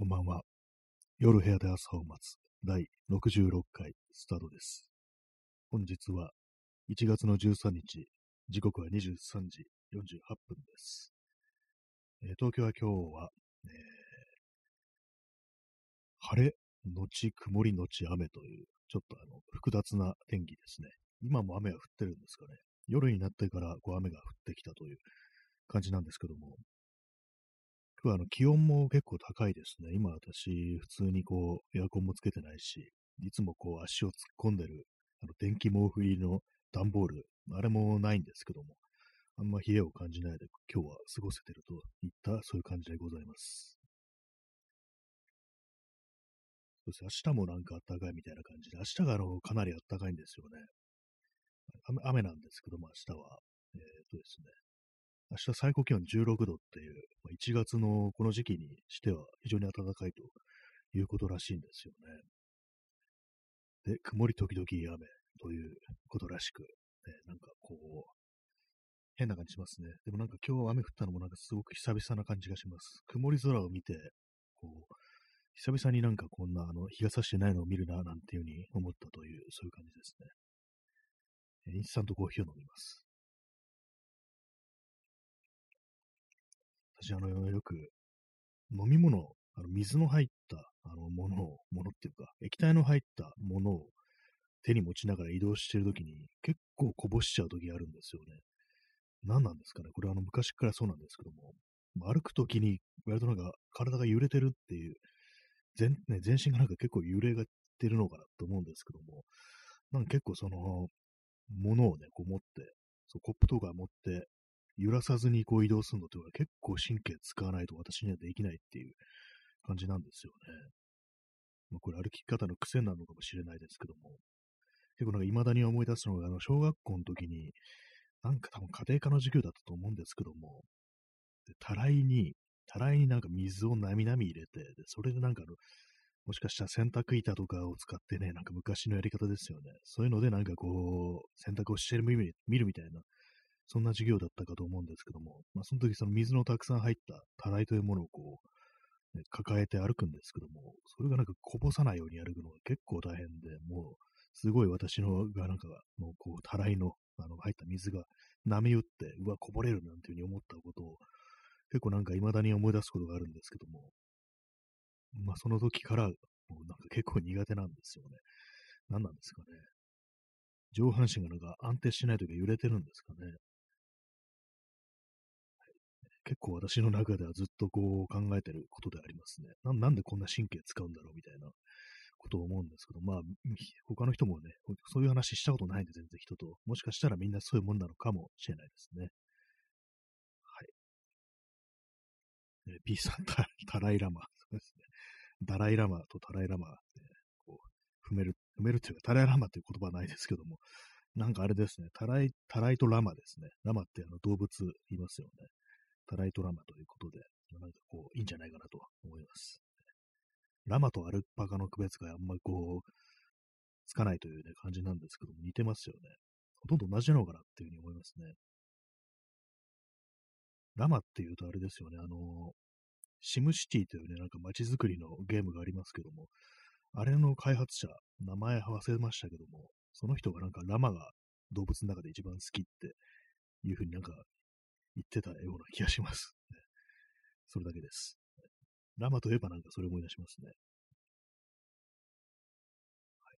こんばんは。夜部屋で朝を待つ第66回スタートです。本日は1月の13日、時刻は23時48分です。えー東京は今日は、えー晴れのち曇りのち雨という、ちょっとあの複雑な天気ですね。今も雨が降ってるんですかね。夜になってからこう雨が降ってきたという感じなんですけども、あの気温も結構高いですね。今私、普通にこう、エアコンもつけてないし、いつもこう足を突っ込んでる、あの電気毛布入りの段ボール、あれもないんですけども、あんま冷えを感じないで今日は過ごせてるといった、そういう感じでございます。そして明日もなんか暖かいみたいな感じで、明日があのかなり暖かいんですよね。雨なんですけども、明日は。えーっとですね、明日最高気温16度っていう、まあ1月のこの時期にしては非常に暖かいということらしいんですよね。で、曇り時々雨ということらしく、ね、なんかこう、変な感じしますね。でもなんか今日雨降ったのもなんかすごく久々な感じがします。曇り空を見て、こう、久々になんかこんなあの日が差してないのを見るななんていうふうに思ったという、そういう感じですね。インスタントコーヒーを飲みます。私、あの、よく、飲み物、あの水の入ったあのものを、ものっていうか、液体の入ったものを手に持ちながら移動しているときに、結構こぼしちゃうときあるんですよね。何なんですかね？これはあの昔からそうなんですけども、歩くときに割となんか体が揺れてるっていう、全ね、全身がなんか結構揺れがってるのかなと思うんですけども、なんか結構その、ものをね、こう持って、そうコップとか持って、揺らさずにこう移動するのっていうのは結構神経使わないと私にはできないっていう感じなんですよね。まあ、これ歩き方の癖なのかもしれないですけども、結構なんか未だに思い出すのが、あの、小学校の時に、なんか多分家庭科の授業だったと思うんですけども、でたらいに、たらいになんか水をなみなみ入れて、で、それでなんかあの、もしかしたら洗濯板とかを使ってね、なんか昔のやり方ですよね。そういうのでなんかこう、洗濯をしてる見る見るみたいな、そんな授業だったかと思うんですけども、まあその時その水のたくさん入ったたらいというものをこう、ね抱えて歩くんですけども、それがなんかこぼさないように歩くのが結構大変で、もう、すごい私のがなんか、もうこう、たらいの、あの、入った水が波打って、うわ、こぼれるなんていうふうに思ったことを、結構なんか未だに思い出すことがあるんですけども、まあその時から、もうなんか結構苦手なんですよね。何なんですかね。上半身がなんか安定しないとき揺れてるんですかね。結構私の中ではずっとこう考えてることでありますね。ななんでこんな神経使うんだろうみたいなことを思うんですけど、まあ、他の人もね、そういう話したことないんで、全然人と。もしかしたらみんなそういうもんなのかもしれないですね。はい。えー P さん、タタライラマ。そうですね。ダライラマとタライラマって、こう、踏める、踏めるっていうか、タライラマっていう言葉はないですけども、なんかあれですね、タライ、タライとラマですね。ラマってあの動物いますよね。タライとラマということで、なんかこう、いいんじゃないかなと思います。ラマとアルパカの区別があんまりこう、つかないというね、感じなんですけども、似てますよね。ほとんど同じなのかなっていうふうに思いますね。ラマっていうとあれですよね、あの、シムシティというね、なんか街づくりのゲームがありますけども、あれの開発者、名前忘れましたけども、その人がなんかラマが動物の中で一番好きっていうふうになんか言ってたような気がします。それだけです。ラマといえばなんかそれ思い出しますね。はい、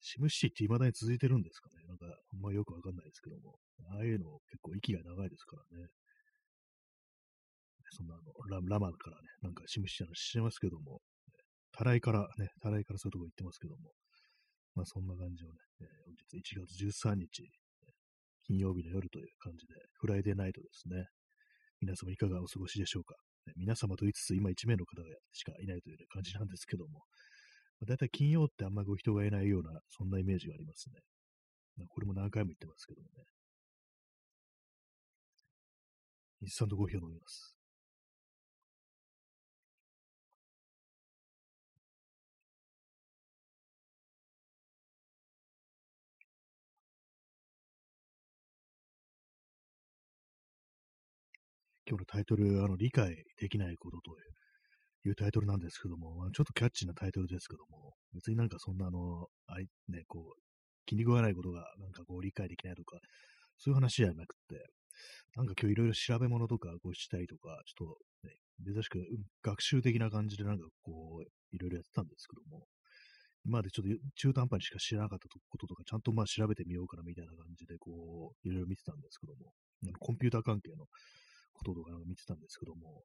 シムシティって未だに続いてるんですかねなんかあんまよくわかんないですけども、ああいうの結構息が長いですからね。そんなあのララマからね、なんかシムシティの話してますけども、たらいからね、たらいからそういうとこ行ってますけども、まあそんな感じをね、えー本日1月13日、金曜日の夜という感じで、フライデーナイトですね。皆様いかがお過ごしでしょうか？皆様と言いつつ今1名の方がしかいないという、ね、感じなんですけども、だいたい金曜ってあんまりこう人がいないような、そんなイメージがありますね。まこれも何回も言ってますけどもね。インスタントコーヒーを飲みます。今日のタイトル、あの、理解できないことというタイトルなんですけども、ちょっとキャッチーなタイトルですけども、別になんかそんなあの、あい、ね、こう、気に食わないことがなんかこう理解できないとか、そういう話じゃなくて、なんか今日いろいろ調べ物とかこうしたりとか、ちょっとね、珍しく学習的な感じでなんかこう、いろいろやってたんですけども、今までちょっと中途半端にしか知らなかったこととか、ちゃんとまあ調べてみようかなみたいな感じで、こう、いろいろ見てたんですけども、コンピューター関係のこととか見てたんですけども、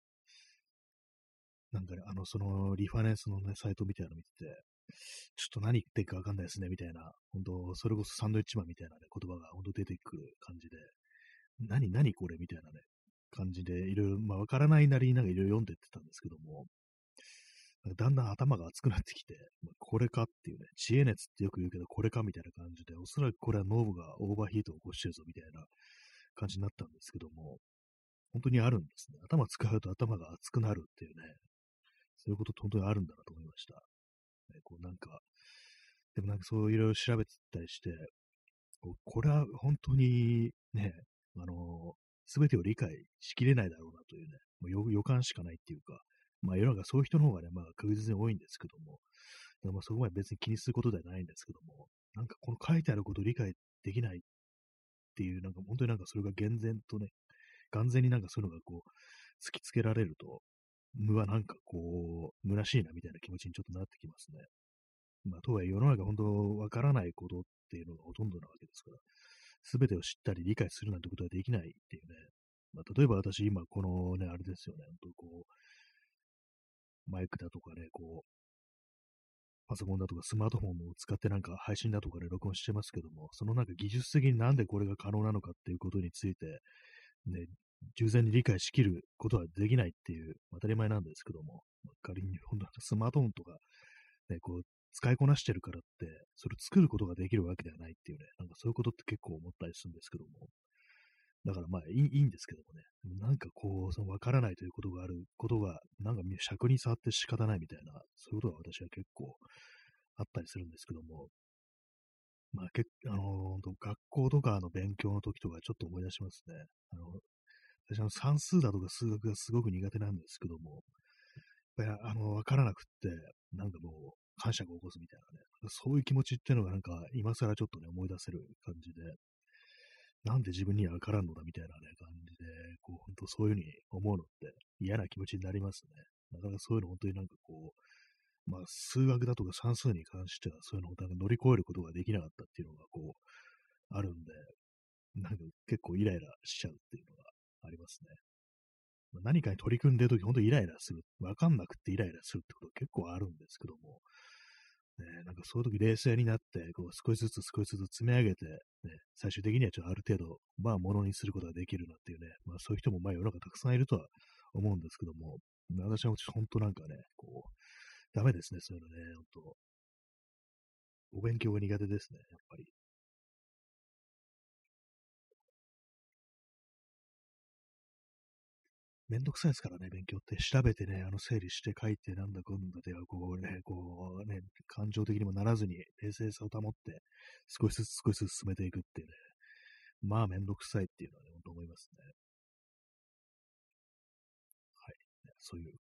なんかね、あの、その、リファレンスのね、サイトみたいなの見てて、ちょっと何言ってるかわかんないですね、みたいな、本当それこそサンドイッチマンみたいなね、言葉が本当出てくる感じで、何、何これみたいなね、感じで、いろいろ、まあ、わからないなりになんかいろいろ読んでってたんですけども、だんだん頭が熱くなってきて、これかっていうね、知恵熱ってよく言うけど、これかみたいな感じで、おそらくこれは脳がオーバーヒートを起こしてるぞみたいな感じになったんですけども、本当にあるんですね。頭使うと頭が熱くなるっていうね、そういうこと本当にあるんだなと思いました。ね、こうなんか、でもなんかそういろいろ調べてたりして、ここれは本当にね、あのすべてを理解しきれないだろうなというね、もう予感しかないっていうか、まあ世の中そういう人の方がね、まあ確実に多いんですけども、でもそこまで別に気にすることではないんですけども、なんかこの書いてあることを理解できないっていう、なんか本当になんかそれが厳然とね、完全になんかそういうのがこう、突きつけられると、無はなんかこう、虚しいなみたいな気持ちにちょっとなってきますね。まあ、とはいえ世の中本当わからないことっていうのがほとんどなわけですから、すべてを知ったり理解するなんてことはできないっていうね。まあ、例えば私今このね、あれですよね、本当こう、マイクだとかね、こう、パソコンだとかスマートフォンを使ってなんか配信だとかで録音してますけども、そのなんか技術的になんでこれが可能なのかっていうことについて、ね、従前に理解しきることはできないっていう当たり前なんですけども、仮に本当スマートフォンとか、ね、こう、使いこなしてるからって、それを作ることができるわけではないっていうね、なんかそういうことって結構思ったりするんですけども、だからまあいいいいんですけどもね、なんかこう、その分からないということがあることが、なんか尺に触って仕方ないみたいな、そういうことが私は結構あったりするんですけども、まあ、けあのー、学校とかの勉強の時とかちょっと思い出しますね。あの、私の算数だとか数学がすごく苦手なんですけども、やっぱりあの、わからなくって、なんかもう、感謝が起こすみたいなね、そういう気持ちっていうのがなんか、今更ちょっとね、思い出せる感じで、なんで自分にはわからんのだみたいなね、感じで、こう、本当そういうふうに思うのって嫌な気持ちになりますね。なかなかそういうの本当になんかこう、まあ、数学だとか算数に関しては、そういうのをなんか乗り越えることができなかったっていうのが、こう、あるんで、なんか結構イライラしちゃうっていうのがありますね。ま何かに取り組んでるとき、本当イライラする。わかんなくてイライラするってこと結構あるんですけども、ね、なんかそういう時冷静になって、こう少しずつ少しずつ積み上げて、ね、最終的にはちょっとある程度、まあ、ものにすることができるなっていうね、まあ、そういう人もまあ世の中たくさんいるとは思うんですけども、私は本当なんかね、こう、ダメですね、そういうのね、本当お勉強が苦手ですね、やっぱり。めんどくさいですからね、勉強って。調べてね、あの、整理して書いて、なんだこんだでは、こうね、こうね、感情的にもならずに、冷静さを保って、少しずつ少しずつ進めていくっていうね。まあ、めんどくさいっていうのはね、本当思いますね。はい。そういう、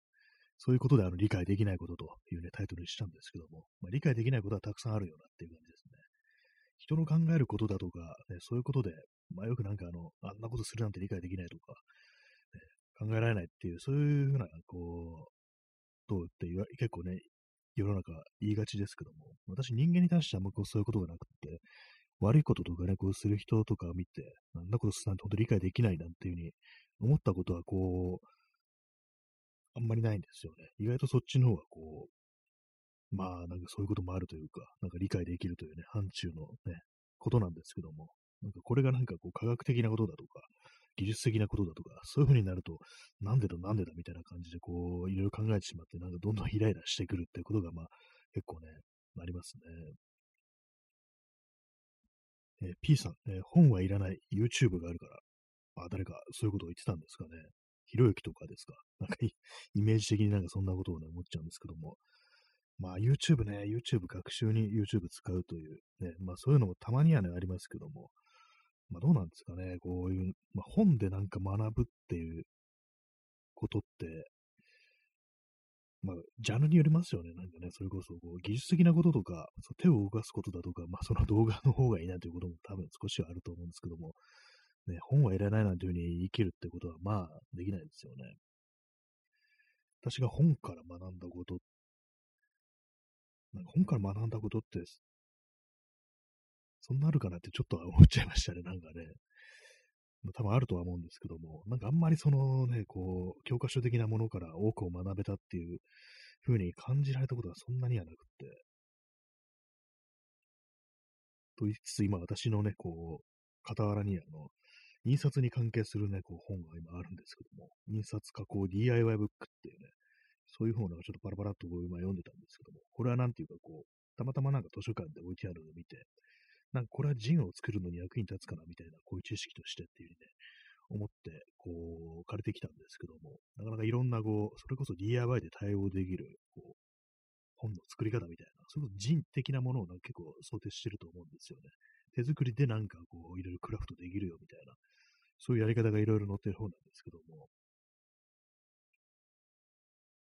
そういうことで、あの、理解できないことというね、タイトルにしたんですけども、まあ、理解できないことはたくさんあるよなっていう感じですね。人の考えることだとか、ね、そういうことで、まあ、よくなんかあの、あんなことするなんて理解できないとか、考えられないっていう、そういうふうな、こう、どうって言わ結構ね、世の中言いがちですけども、私人間に対してはあんまこうそういうことがなくて、悪いこととかね、こうする人とかを見て、あんなことするなんて本当理解できないなんていうふうに思ったことはこう、あんまりないんですよね。意外とそっちの方がこう、まあなんかそういうこともあるというか、なんか理解できるというね、範疇のね、ことなんですけども、なんかこれがなんかこう科学的なことだとか、技術的なことだとか、そういう風になると、なんでだなんでだみたいな感じで、こう、いろいろ考えてしまって、なんかどんどんイライラしてくるっていうことが、まあ、結構ね、ありますね。えー、P さん、えー、本はいらない YouTube があるから、あ、誰かそういうことを言ってたんですかね。ひろゆきとかですか？なんかイメージ的になんかそんなことをね、思っちゃうんですけども。まあ YouTube ね、YouTube 学習に YouTube 使うという、ね、まあそういうのもたまにはね、ありますけども、まあどうなんですかね、こういう、まあ、本でなんか学ぶっていうことって、まあ、ジャンルによりますよね。なんかね、それこそこう技術的なこととか、そう手を動かすことだとか、まあ、その動画の方がいいなということも多分少しはあると思うんですけども、ね、本はいらないなんていうふうに生きるってことは、まあ、できないですよね。私が本から学んだこと、なんか本から学んだことって、そんなあるかなってちょっと思っちゃいましたね、なんかね。多分あるとは思うんですけども、なんかあんまりそのね、こう、教科書的なものから多くを学べたっていう風に感じられたことがそんなにはなくって。と言いつつ、今私のね、こう、傍らにあの、印刷に関係するね、こう本が今あるんですけども、印刷加工 DIY ブックっていうね、そういう本をなんかちょっとパラパラっと今読んでたんですけども、これはなんていうかこう、たまたまなんか図書館で置いてあるのを見て、なんかこれはジンを作るのに役に立つかなみたいな、こういう知識としてっていうね、思って、こう、借りてきたんですけども、なかなかいろんな、こう、それこそ DIY で対応できる、こう、本の作り方みたいな、それこそ人的なものをな結構想定してると思うんですよね。手作りでなんかこう、いろいろクラフトできるよみたいな、そういうやり方がいろいろ載ってる本なんですけども、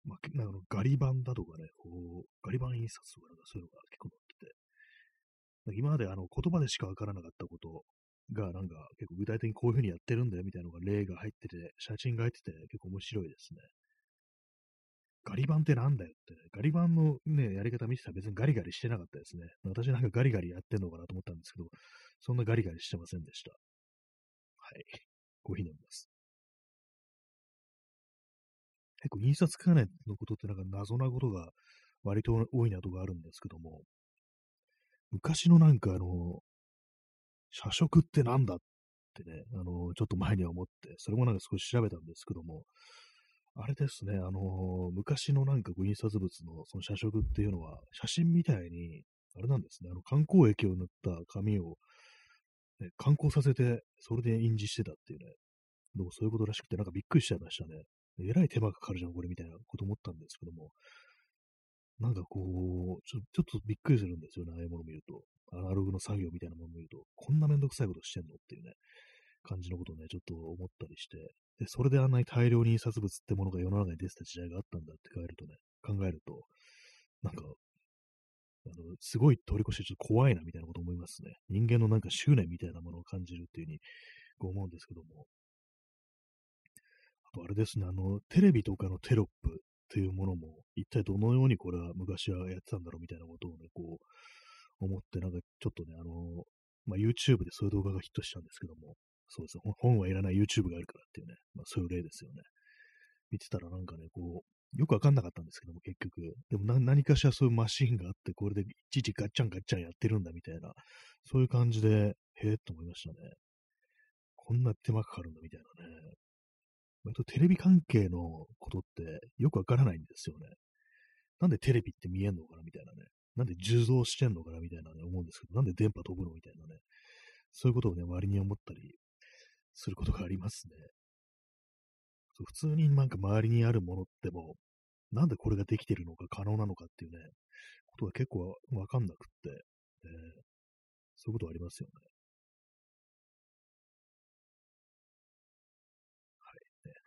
まあ、なんかガリ版だとかね、こう、ガリ版印刷とかなんかそういうのが結構載ってて、今まであの言葉でしかわからなかったことが、なんか結構具体的にこういう風にやってるんだよみたいなのが例が入ってて、写真が入ってて結構面白いですね。ガリ版ってなんだよって、ね、ガリ版のね、やり方見てたら別にガリガリしてなかったですね。私なんかガリガリやってんのかなと思ったんですけど、そんなガリガリしてませんでした。はい。コーヒー飲みます。結構印刷関連のことってなんか謎なことが割と多いなとかあるんですけども、昔のなんかあの、社食ってなんだってね、あの、ちょっと前には思って、それもなんか少し調べたんですけども、あれですね、あの、昔のなんか印刷物のその社食っていうのは、写真みたいに、あれなんですね、あの観光液を塗った紙を、ね、観光させて、それで印字してたっていうね、でもそういうことらしくて、なんかびっくりしちゃいましたね。えらい手間かかるじゃん、これみたいなこと思ったんですけども、なんかこう、ちょちょっとびっくりするんですよね、ああいうものを見ると。アナログの作業みたいなものを見ると、こんなめんどくさいことしてんのっていうね、感じのことをね、ちょっと思ったりして、で、それであんなに大量に印刷物ってものが世の中に出てた時代があったんだって考えるとね、考えると、なんか、あの、すごい通り越してちょっと怖いなみたいなこと思いますね。人間のなんか執念みたいなものを感じるっていうふうに思うんですけども。あとあれですね、あの、テレビとかのテロップっていうものも、一体どのようにこれは昔はやってたんだろうみたいなことをね、こう、思って、なんかちょっとね、あの、まあ、YouTube でそういう動画がヒットしたんですけども、そうです、本はいらない YouTube があるからっていうね、まあ、そういう例ですよね。見てたらなんかね、こう、よくわかんなかったんですけども、結局。でも何かしらそういうマシンがあって、これでいちいちガッチャンガッチャンやってるんだみたいな、そういう感じで、へえと思いましたね。こんな手間かかるんだみたいなね。割とテレビ関係のことってよくわからないんですよね。なんでテレビって見えんのかなみたいなね。なんで受像してんのかなみたいなね、思うんですけど、なんで電波飛ぶのみたいなね。そういうことをね、割に思ったりすることがありますね。そう普通になんか周りにあるものっても、なんでこれができてるのか可能なのかっていうね、ことが結構わかんなくって、えー、そういうことありますよね。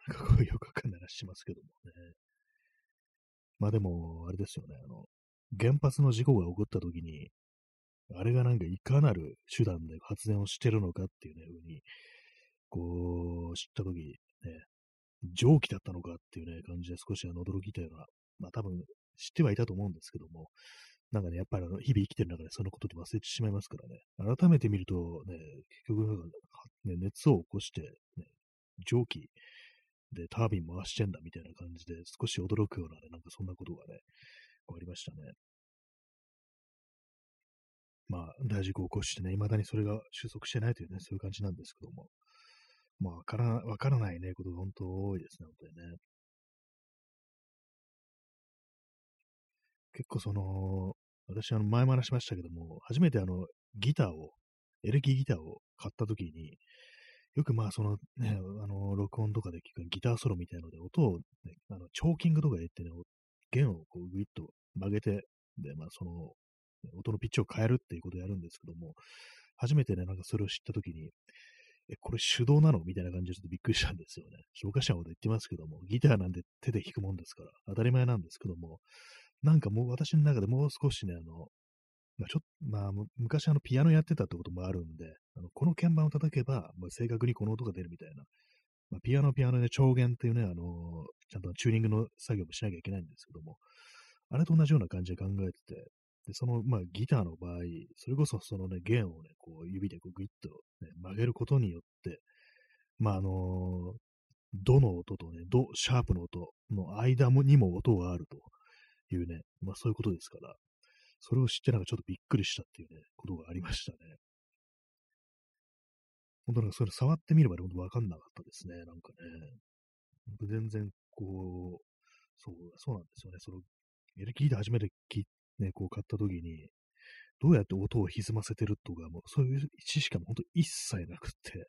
かこうよくわかんない話しますけどもね。まあでも、あれですよね、あの、原発の事故が起こった時に、あれがなんかいかなる手段で発電をしてるのかっていうね、ふうに、こう、知った時、ね、蒸気だったのかっていうね、感じで少しあの驚いたような、まあ多分知ってはいたと思うんですけども、なんかね、やっぱりあの日々生きてる中でそのことで忘れてしまいますからね、改めて見るとね、結局、ね、熱を起こして、ね、蒸気で、タービン回してんだみたいな感じで、少し驚くようなね、なんかそんなことがね、ありましたね。まあ、大事故を起こしてね、未だにそれが収束してないというね、そういう感じなんですけども。まあ、わから、わからないね、ことが本当多いですね、本当にね。結構その、私、あの、前も話しましたけども、初めてあの、ギターを、エレキギターを買った時に、よくまあそのね、あの、録音とかで聞くギターソロみたいので、音を、ね、あのチョーキングとか言ってね、弦をこうグイッと曲げて、で、まあその、音のピッチを変えるっていうことをやるんですけども、初めてね、なんかそれを知ったときに、え、これ手動なの？みたいな感じでちょっとびっくりしたんですよね。おかしなこと言ってますけども、ギターなんで手で弾くもんですから、当たり前なんですけども、なんかもう私の中でもう少しね、あの、まあ、ちょっと、まあ、昔あのピアノやってたってこともあるんで、あのこの鍵盤を叩けば、まあ、正確にこの音が出るみたいな、まあ、ピアノピアノで調弦っていうね、あのちゃんとチューニングの作業もしなきゃいけないんですけども、あれと同じような感じで考えてて、で、その、まあ、ギターの場合、それこそそのね、弦をね、こう、指でこうグイッと、ね、曲げることによって、まあ、あのー、ドの音とね、ド、シャープの音の間もにも音があるというね、まあそういうことですから、それを知ってなんかちょっとびっくりしたっていうね、ことがありましたね。本当なんかそれ触ってみれば本当わかんなかったですね、なんかね。全然こう、そう、そうなんですよね。その、エレキギター初めてね、こう買った時に、どうやって音を歪ませてるとか、もうそういう知識が本当一切なくって、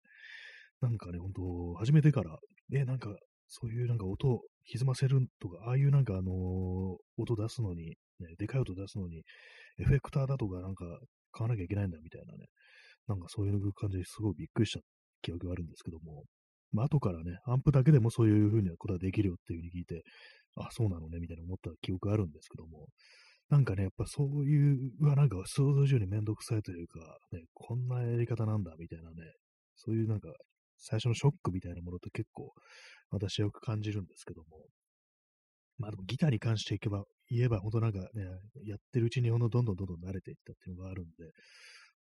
なんかね、本当始めてから、え、なんか、そういうなんか音を歪ませるとか、ああいうなんかあのー、音出すのに、ね、でかい音出すのに、エフェクターだとかなんか買わなきゃいけないんだみたいなね、なんかそういう感じですごいびっくりした記憶があるんですけども、まあ後からね、アンプだけでもそういう風なことができるよっていう風に聞いて、あ、そうなのね、みたいな思った記憶があるんですけども、なんかね、やっぱそういう、うわ、なんか想像以上にめんどくさいというか、ね、こんなやり方なんだ、みたいな。ね、そういうなんか、最初のショックみたいなものって結構、私はよく感じるんですけども、まあでもギターに関していけば、言えば、本当なんかね、やってるうちにほんとどんどんどんどん慣れていったっていうのがあるんで、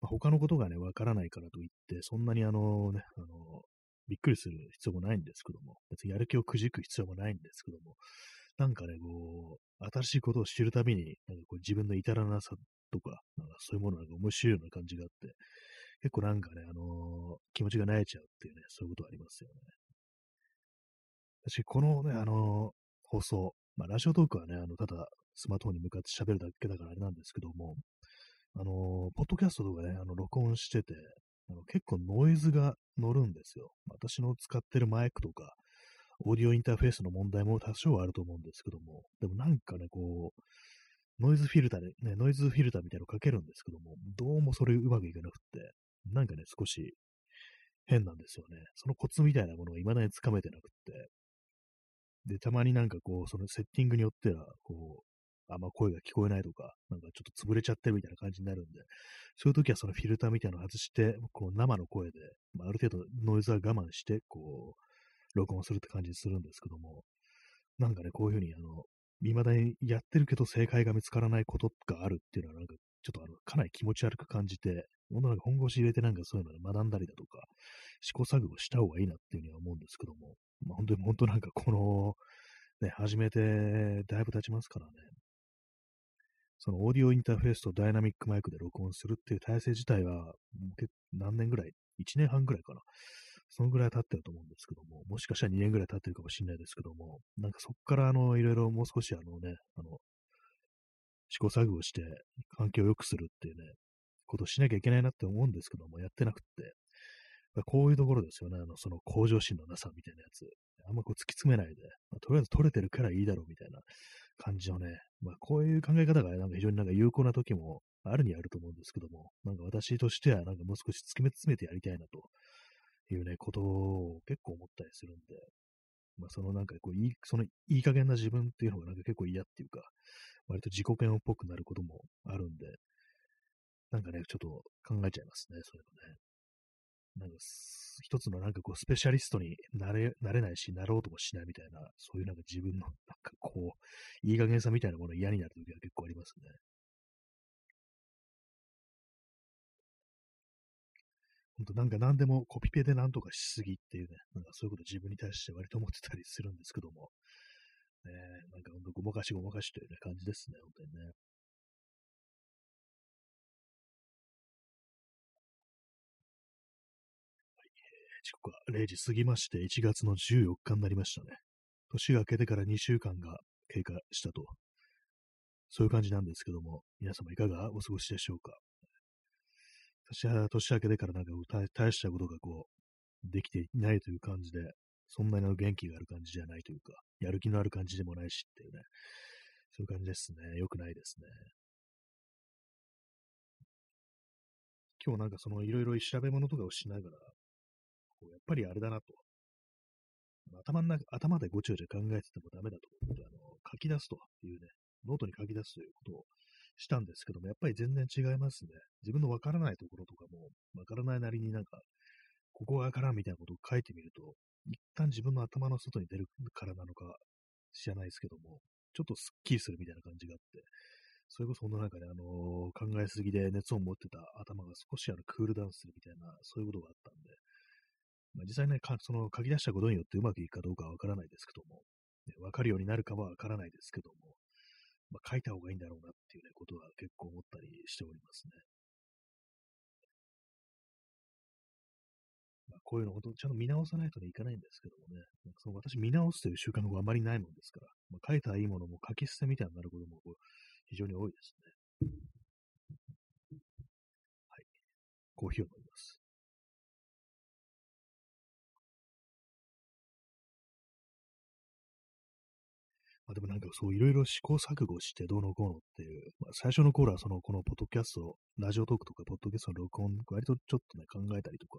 まあ、他のことがね、わからないからといって、そんなにあのね、あの、びっくりする必要もないんですけども、別にやる気をくじく必要もないんですけども、なんかね、こう、新しいことを知るたびに、なんかこう自分の至らなさとか、なんかそういうものが面白いような感じがあって、結構なんかね、あのー、気持ちが慣れちゃうっていうね、そういうことありますよね。私、このね、あのー、放送、まあ、ラジオトークはね、あの、ただ、スマートフォンに向かって喋るだけだからあれなんですけども、あのー、ポッドキャストとかね、あの、録音してて、あの結構ノイズが乗るんですよ。私の使ってるマイクとか、オーディオインターフェースの問題も多少あると思うんですけども、でもなんかね、こう、ノイズフィルターで、ね、ノイズフィルターみたいなのをかけるんですけども、どうもそれうまくいかなくって、なんかね、少し変なんですよね。そのコツみたいなものが未だにつかめてなくって。で、たまになんかこう、そのセッティングによっては、こう、あんま声が聞こえないとか、なんかちょっと潰れちゃってるみたいな感じになるんで、そういう時はそのフィルターみたいなのを外して、こう生の声で、まあ、ある程度ノイズは我慢して、こう、録音するって感じするんですけども、なんかね、こういうふうに、あの、未だにやってるけど正解が見つからないことがあるっていうのは、なんか、ちょっとあの、かなり気持ち悪く感じて、ものなんか本腰入れてなんかそういうので学んだりだとか、試行錯誤した方がいいなっていうふうには思うんですけども、まあ、本当に、本当なんかこの、ね、始めてだいぶ経ちますからね。そのオーディオインターフェースとダイナミックマイクで録音するっていう体制自体は、もう何年ぐらい ?1 年半ぐらいかな。そのぐらい経ってると思うんですけども、もしかしたら2年ぐらい経ってるかもしれないですけども、なんかそこからあの、いろいろもう少しあのね、あの、試行錯誤して環境を良くするっていうね、ことをしなきゃいけないなって思うんですけども、やってなくって、こういうところですよね、あの、その向上心のなさみたいなやつ。あんまこう突き詰めないで、まあ、とりあえず取れてるからいいだろうみたいな感じのね、まあこういう考え方がなんか非常になんか有効な時もあるにあると思うんですけども、なんか私としてはなんかもう少し突き詰めてやりたいなとていうね、ことを結構思ったりするんで、まあ、そのなんかこう、いい、そのいい加減な自分っていうのがなんか結構嫌っていうか、割と自己嫌悪っぽくなることもあるんで、なんかね、ちょっと考えちゃいますね、そういうのね。なんか、一つのなんかこう、スペシャリストになれ、なれないし、なろうともしないみたいな、そういうなんか自分の、なんかこう、いい加減さみたいなもの嫌になる時は結構ありますね。本当なんか何でもコピペで何とかしすぎっていうね、なんかそういうこと自分に対して割と思ってたりするんですけども、ね、なんか本当ごまかしごまかしという、感じですね、本当にね。はい、えー、時刻は0時過ぎまして、1月の14日になりましたね。年が明けてから2週間が経過したと、そういう感じなんですけども、皆様いかがお過ごしでしょうか？年明けてからなんか大したことがこう、できていないという感じで、そんなに元気がある感じじゃないというか、やる気のある感じでもないしっていうね、そういう感じですね。良くないですね。今日なんかそのいろいろ調べ物とかをしながら、こうやっぱりあれだなと。頭の中、頭でごちゃごちゃ考えててもダメだと思って、あの、書き出すというね、ノートに書き出すということをしたんですけども、やっぱり全然違いますね。自分のわからないところとかも、わからないなりになんか、ここがわからんみたいなことを書いてみると、一旦自分の頭の外に出るからなのか知らないですけども、ちょっとスッキリするみたいな感じがあって、それこそほんの中で、あのー、考えすぎで熱を持ってた頭が少しあのクールダウンするみたいな、そういうことがあったんで、まあ、実際ね、その書き出したことによってうまくいくかどうかはわからないですけども、ね、わかるようになるかはわからないですけども、まあ、書いた方がいいんだろうなっていうね、ことは結構思ったりしておりますね。まあ、こういうの本当ちゃんと見直さないとね、いかないんですけどもね、その私見直すという習慣があまりないもんですから、まあ、書いたいいものも書き捨てみたいになることも非常に多いですね。はい。コーヒーを飲みます。まあ、でもなんかそういろいろ試行錯誤してどうのこうのっていう、まあ、最初の頃はそのこのポッドキャスト、ラジオトークとかポッドキャストの録音、割とちょっとね考えたりとか、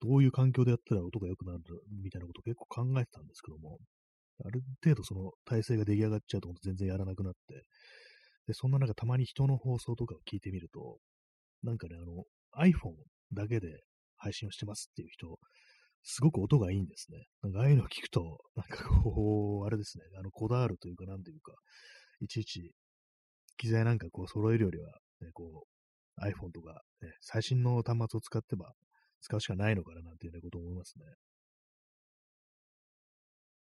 どういう環境でやったら音が良くなるみたいなことを結構考えてたんですけども、ある程度その体制が出来上がっちゃうと全然やらなくなって、で、そんな中たまに人の放送とかを聞いてみると、なんかね、あの iPhone だけで配信をしてますっていう人、すごく音がいいんですね。なんかああいうのを聞くと、なんかこう、あれですね、あの、こだわるというか、なんというか、いちいち機材なんかこう揃えるよりは、ね、こう、iPhone とか、ね、最新の端末を使ってば、使うしかないのかななんていうね、こと思いますね。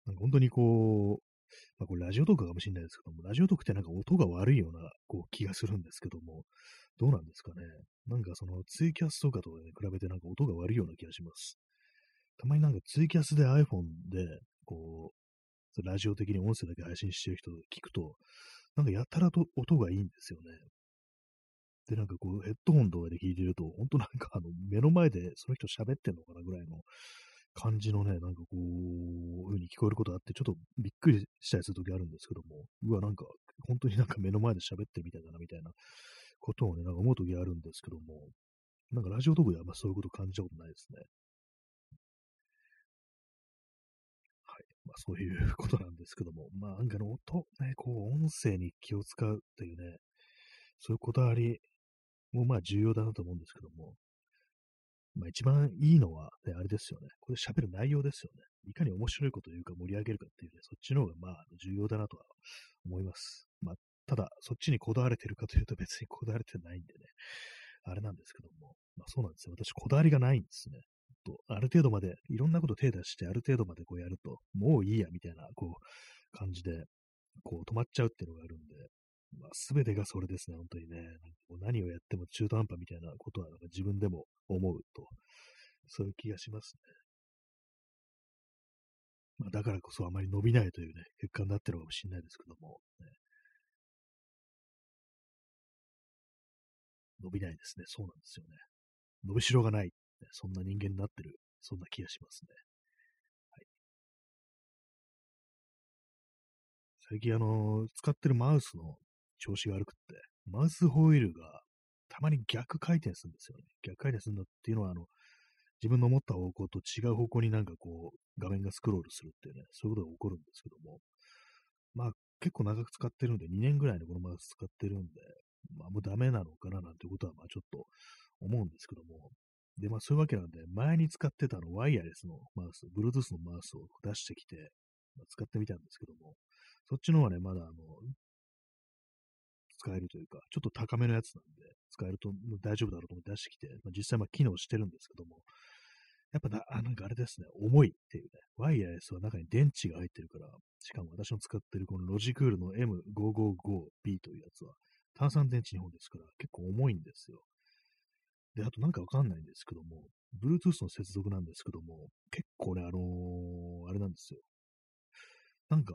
なんか本当にこう、まあ、これラジオトークかもしれないですけども、ラジオトークってなんか音が悪いようなこう気がするんですけども、どうなんですかね。なんかそのツイキャスとかと、ね、比べてなんか音が悪いような気がします。たまになんかツイキャスで iPhone で、こう、ラジオ的に音声だけ配信してる人聞くと、なんかやたらと音がいいんですよね。で、なんかこう、ヘッドホンとかで聞いてると、本当なんかあの、目の前でその人喋ってんのかなぐらいの感じのね、なんかこう、風に聞こえることがあって、ちょっとびっくりしたりするときあるんですけども、うわ、なんか、本当になんか目の前で喋ってるみたいだな、みたいなことをね、なんか思うときあるんですけども、なんかラジオトークであんまそういうこと感じたことないですね。まあ、そういう ことなんですけども、まあ、なんかの音、ね、こう、音声に気を使うっていうね、そういうこだわりもまあ重要だなと思うんですけども、まあ一番いいのは、ね、あれですよね。これ喋る内容ですよね。いかに面白いこと言うか盛り上げるかっていうね、そっちの方がまあ重要だなとは思います。まあ、ただ、そっちにこだわれてるかというと別にこだわれてないんでね、あれなんですけども、まあそうなんですよ。私こだわりがないんですね。と、ある程度まで、いろんなこと手出して、ある程度までこうやると、もういいや、みたいな、こう、感じで、こう、止まっちゃうっていうのがあるんで、まあ、すべてがそれですね、本当にね。何をやっても中途半端みたいなことは、なんか自分でも思うと、そういう気がしますね。まあ、だからこそあまり伸びないというね、結果になってるかもしれないですけども、ね、伸びないですね。そうなんですよね。伸びしろがない、そんな人間になってる、そんな気がしますね。はい、最近あの、使ってるマウスの調子が悪くって、マウスホイールがたまに逆回転するんですよね。逆回転するんだっていうのは、あの、自分の思った方向と違う方向になんかこう、画面がスクロールするっていうね、そういうことが起こるんですけども、まあ結構長く使ってるんで、2年ぐらいのこのマウス使ってるんで、まあもうダメなのかななんてことはまあちょっと思うんですけども、で、まあそういうわけなんで、前に使ってたのワイヤレスのマウス、Bluetooth のマウスを出してきて、まあ、使ってみたんですけども、そっちの方はね、まだあの、使えるというか、ちょっと高めのやつなんで、使えると大丈夫だろうと思って出してきて、まあ、実際まあ機能してるんですけども、やっぱな、あなんかあれですね、重いっていうね、ワイヤレスは中に電池が入ってるから、しかも私の使ってるこのロジクールの M555B というやつは、炭酸電池2本ですから、結構重いんですよ。で、あとなんかわかんないんですけども、Bluetooth の接続なんですけども、結構ね、あのー、あれなんですよ。なんか、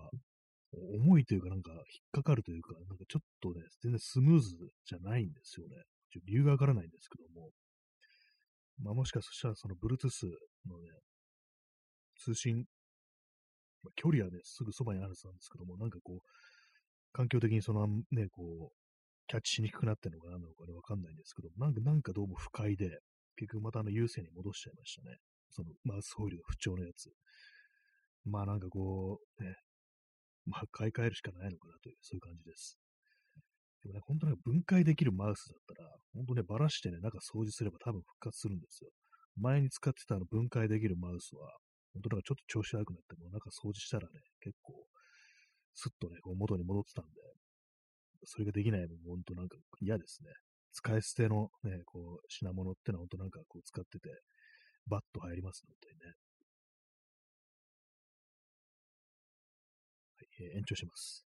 重いというか、なんか引っかかるというか、なんかちょっとね、全然スムーズじゃないんですよね。ちょ理由がわからないんですけども。まあもしかしたらその Bluetooth のね、通信、まあ、距離はね、すぐそばにあるはずなんですけども、なんかこう、環境的にそのね、こう、キャッチしにくくなってるのか何なのかね、わかんないんですけど、なんか、なんかどうも不快で、結局またあの優勢に戻しちゃいましたね。そのマウスホイールが不調のやつ。まあなんかこう、ね、まあ買い替えるしかないのかなという、そういう感じです。でもね、本当に分解できるマウスだったら、本当ね、ばらしてね、中掃除すれば多分復活するんですよ。前に使ってたあの分解できるマウスは、本当なんかちょっと調子悪くなっても、中掃除したらね、結構、スッとね、こう元に戻ってたんで、それができないのも本当なんか嫌ですね。使い捨てのね、こう、品物ってのは本当なんかこう使ってて、バッと入りますね、本当にね。はい、えー、延長します。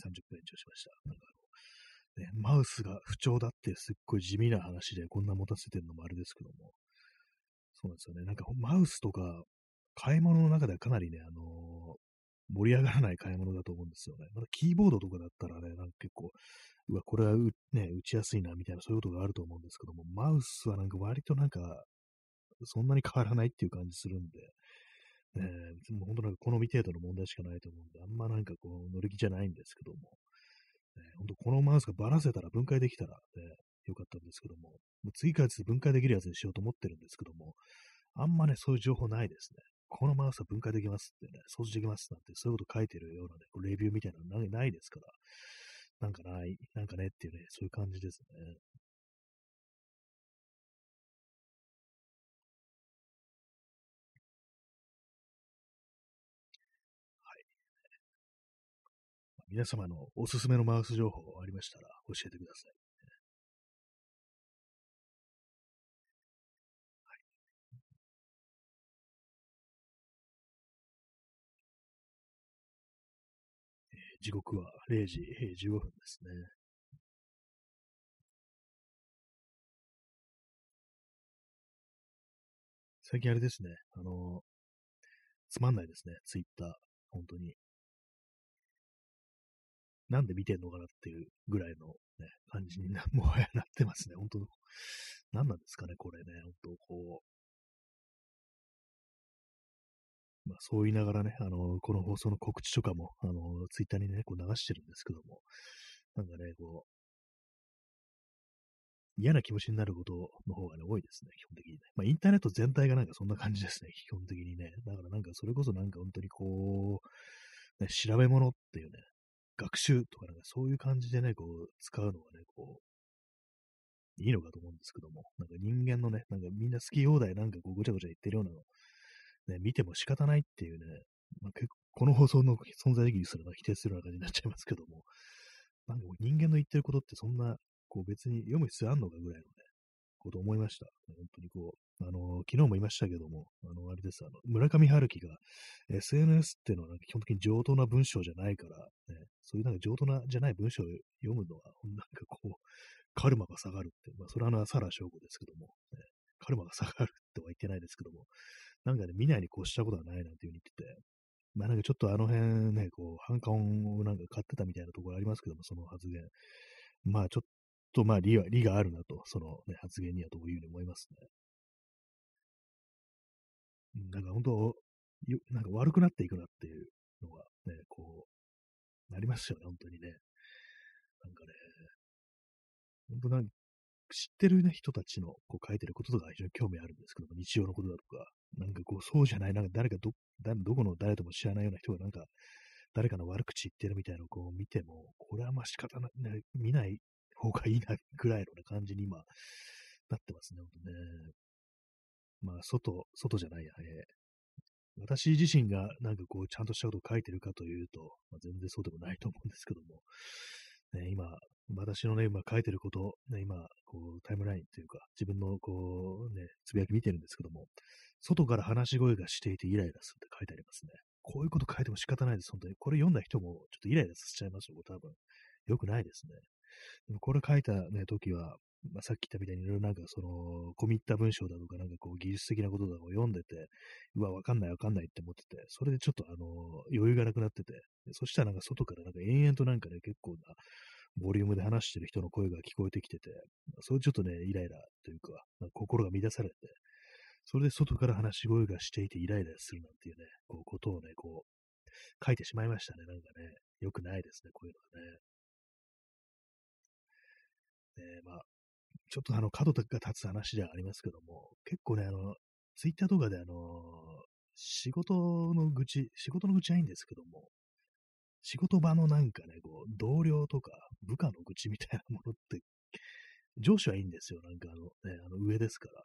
30分延長しました。なんかあの、ね、マウスが不調だってすっごい地味な話でこんな持たせてるのもあれですけども、そうなんですよね。なんかマウスとか買い物の中ではかなりね、あのー、盛り上がらない買い物だと思うんですよね。またキーボードとかだったらね、なんか結構、うわ、これはね、打ちやすいな、みたいな、そういうことがあると思うんですけども、マウスはなんか割となんか、そんなに変わらないっていう感じするんで、えー、も本当なんか好み程度の問題しかないと思うんで、あんまなんかこう乗り気じゃないんですけども、えー、本当このマウスがばらせたら分解できたら、ね、よかったんですけども、もう次から次分解できるやつにしようと思ってるんですけども、あんまね、そういう情報ないですね。このマウスは分解できますってね、掃除できますなんて、そういうこと書いてるようなね、レビューみたいなのないですから、なんかない、なんかねっていうね、そういう感じですね。はい皆様のおすすめのマウス情報ありましたら教えてくださ。い、時刻は0時15分ですね。最近あれですね、あのつまんないですね、ツイッター。本当に。なんで見てんのかなっていうぐらいの、ね、感じにな、もはやなってますね。本当何なんですかね、これね。本当こうまあ、そう言いながらね、あの、この放送の告知とかも、あの、ツイッターにね、こう流してるんですけども、なんかね、こう、嫌な気持ちになることの方がね、多いですね、基本的にね。まあ、インターネット全体がなんかそんな感じですね、基本的にね。だからなんかそれこそなんか本当にこう、ね、調べ物っていうね、学習とかなんかそういう感じでね、こう、使うのがね、こう、いいのかと思うんですけども、なんか人間のね、なんかみんな好き放題なんかこうごちゃごちゃ言ってるようなの、ね、見ても仕方ないっていうね、まあ、結構この放送の存在意義するのは否定するような感じになっちゃいますけども、なんか人間の言ってることってそんな、こう別に読む必要あんのかぐらいのね、こと思いました。本当にこう、あの、昨日も言いましたけども、あの、あれです、あの、村上春樹が SNS っていうのはなんか基本的に上等な文章じゃないから、ね、そういうなんか上等なじゃない文章を読むのは、なんかこう、カルマが下がるって、まあ、それはあの、サラ翔子ですけども、ね、カルマが下がるとは言ってないですけども、なんかね、見ないに越したことはないなんていうふうに言ってて、まあなんかちょっとあの辺ね、こう、反感をなんか買ってたみたいなところありますけども、その発言。まあちょっとまあ理は、理があるなと、そのね、発言にはどういうふうに思いますね。なんか本当、なんか悪くなっていくなっていうのがね、こう、なりますよね、本当にね。なんかね、本当なんか、知ってる、ね、人たちのこう書いてることとか非常に興味あるんですけども、日常のことだとか、なんかこう、そうじゃない、なんか誰かど、どこの誰とも知らないような人がなんか、誰かの悪口言ってるみたいなのをこう見ても、これはまあ仕方ない、ね、見ない方がいいな、ぐらいの、ね、感じに今、なってますね、ほんとね。まあ、外、外じゃないや、えー、私自身がなんかこう、ちゃんとしたことを書いてるかというと、まあ、全然そうでもないと思うんですけども、ね、今、私のね、今書いてること、ね、今、こう、タイムラインというか、自分のこう、ね、つぶやき見てるんですけども、外から話し声がしていてイライラするって書いてありますね。こういうこと書いても仕方ないです、本当に。これ読んだ人もちょっとイライラさせちゃいますよ、多分。よくないですね。でもこれ書いたね、時は、まあ、さっき言ったみたいにいろいろなんかその、込み入った文章だとか、なんかこう技術的なことだとかを読んでて、うわ、わかんないわかんないって思ってて、それでちょっとあの、余裕がなくなってて、そしたらなんか外からなんか延々となんかね、結構な、ボリュームで話してる人の声が聞こえてきてて、それちょっとね、イライラというか、か心が乱されて、それで外から話し声がしていてイライラするなんていうね、こうことをね、こう、書いてしまいましたね。なんかね、良くないですね、こういうのがね。えー、まあ、ちょっとあの、角が立つ話ではありますけども、結構ね、あの、ツイッターとかであの、仕事の愚痴、仕事の愚痴はいいんですけども、仕事場のなんかね、こう、同僚とか部下の愚痴みたいなものって、上司はいいんですよ。なんかあの、ね、あの上ですから。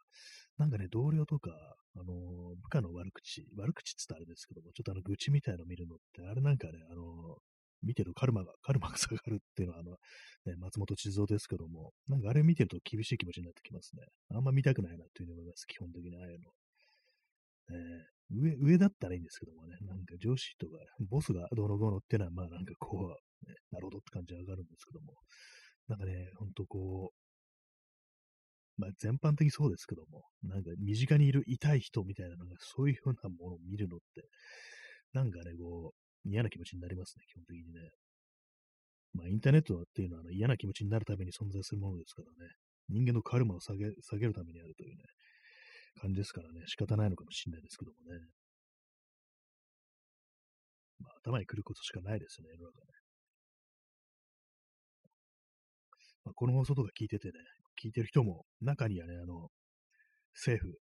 なんかね、同僚とか、あの、部下の悪口、悪口って言ったらあれですけども、ちょっとあの、愚痴みたいなの見るのって、あれなんかね、あの、見てるカルマが、カルマが下がるっていうのは、あの、ね、松本地蔵ですけども、なんかあれ見てると厳しい気持ちになってきますね。あんま見たくないなっていうふうに思います。基本的にああいうの。ね、上、上だったらいいんですけどもね、なんか上司とか、ボスがどうのこうのっていうのは、まあなんかこう、ね、なるほどって感じは上がるんですけども、なんかね、ほんとこう、まあ全般的にそうですけども、なんか身近にいる痛い人みたいなのが、そういうようなものを見るのって、なんかね、こう、嫌な気持ちになりますね、基本的にね。まあインターネットっていうのはあの嫌な気持ちになるために存在するものですからね、人間のカルマを下げ下げるためにあるというね、感じですからね、仕方ないのかもしれないですけどもね。まあ、頭に来ることしかないですよね、世の中ね。まあ、この放送とか聞いててね、聞いてる人も、中にはね、あの、政府、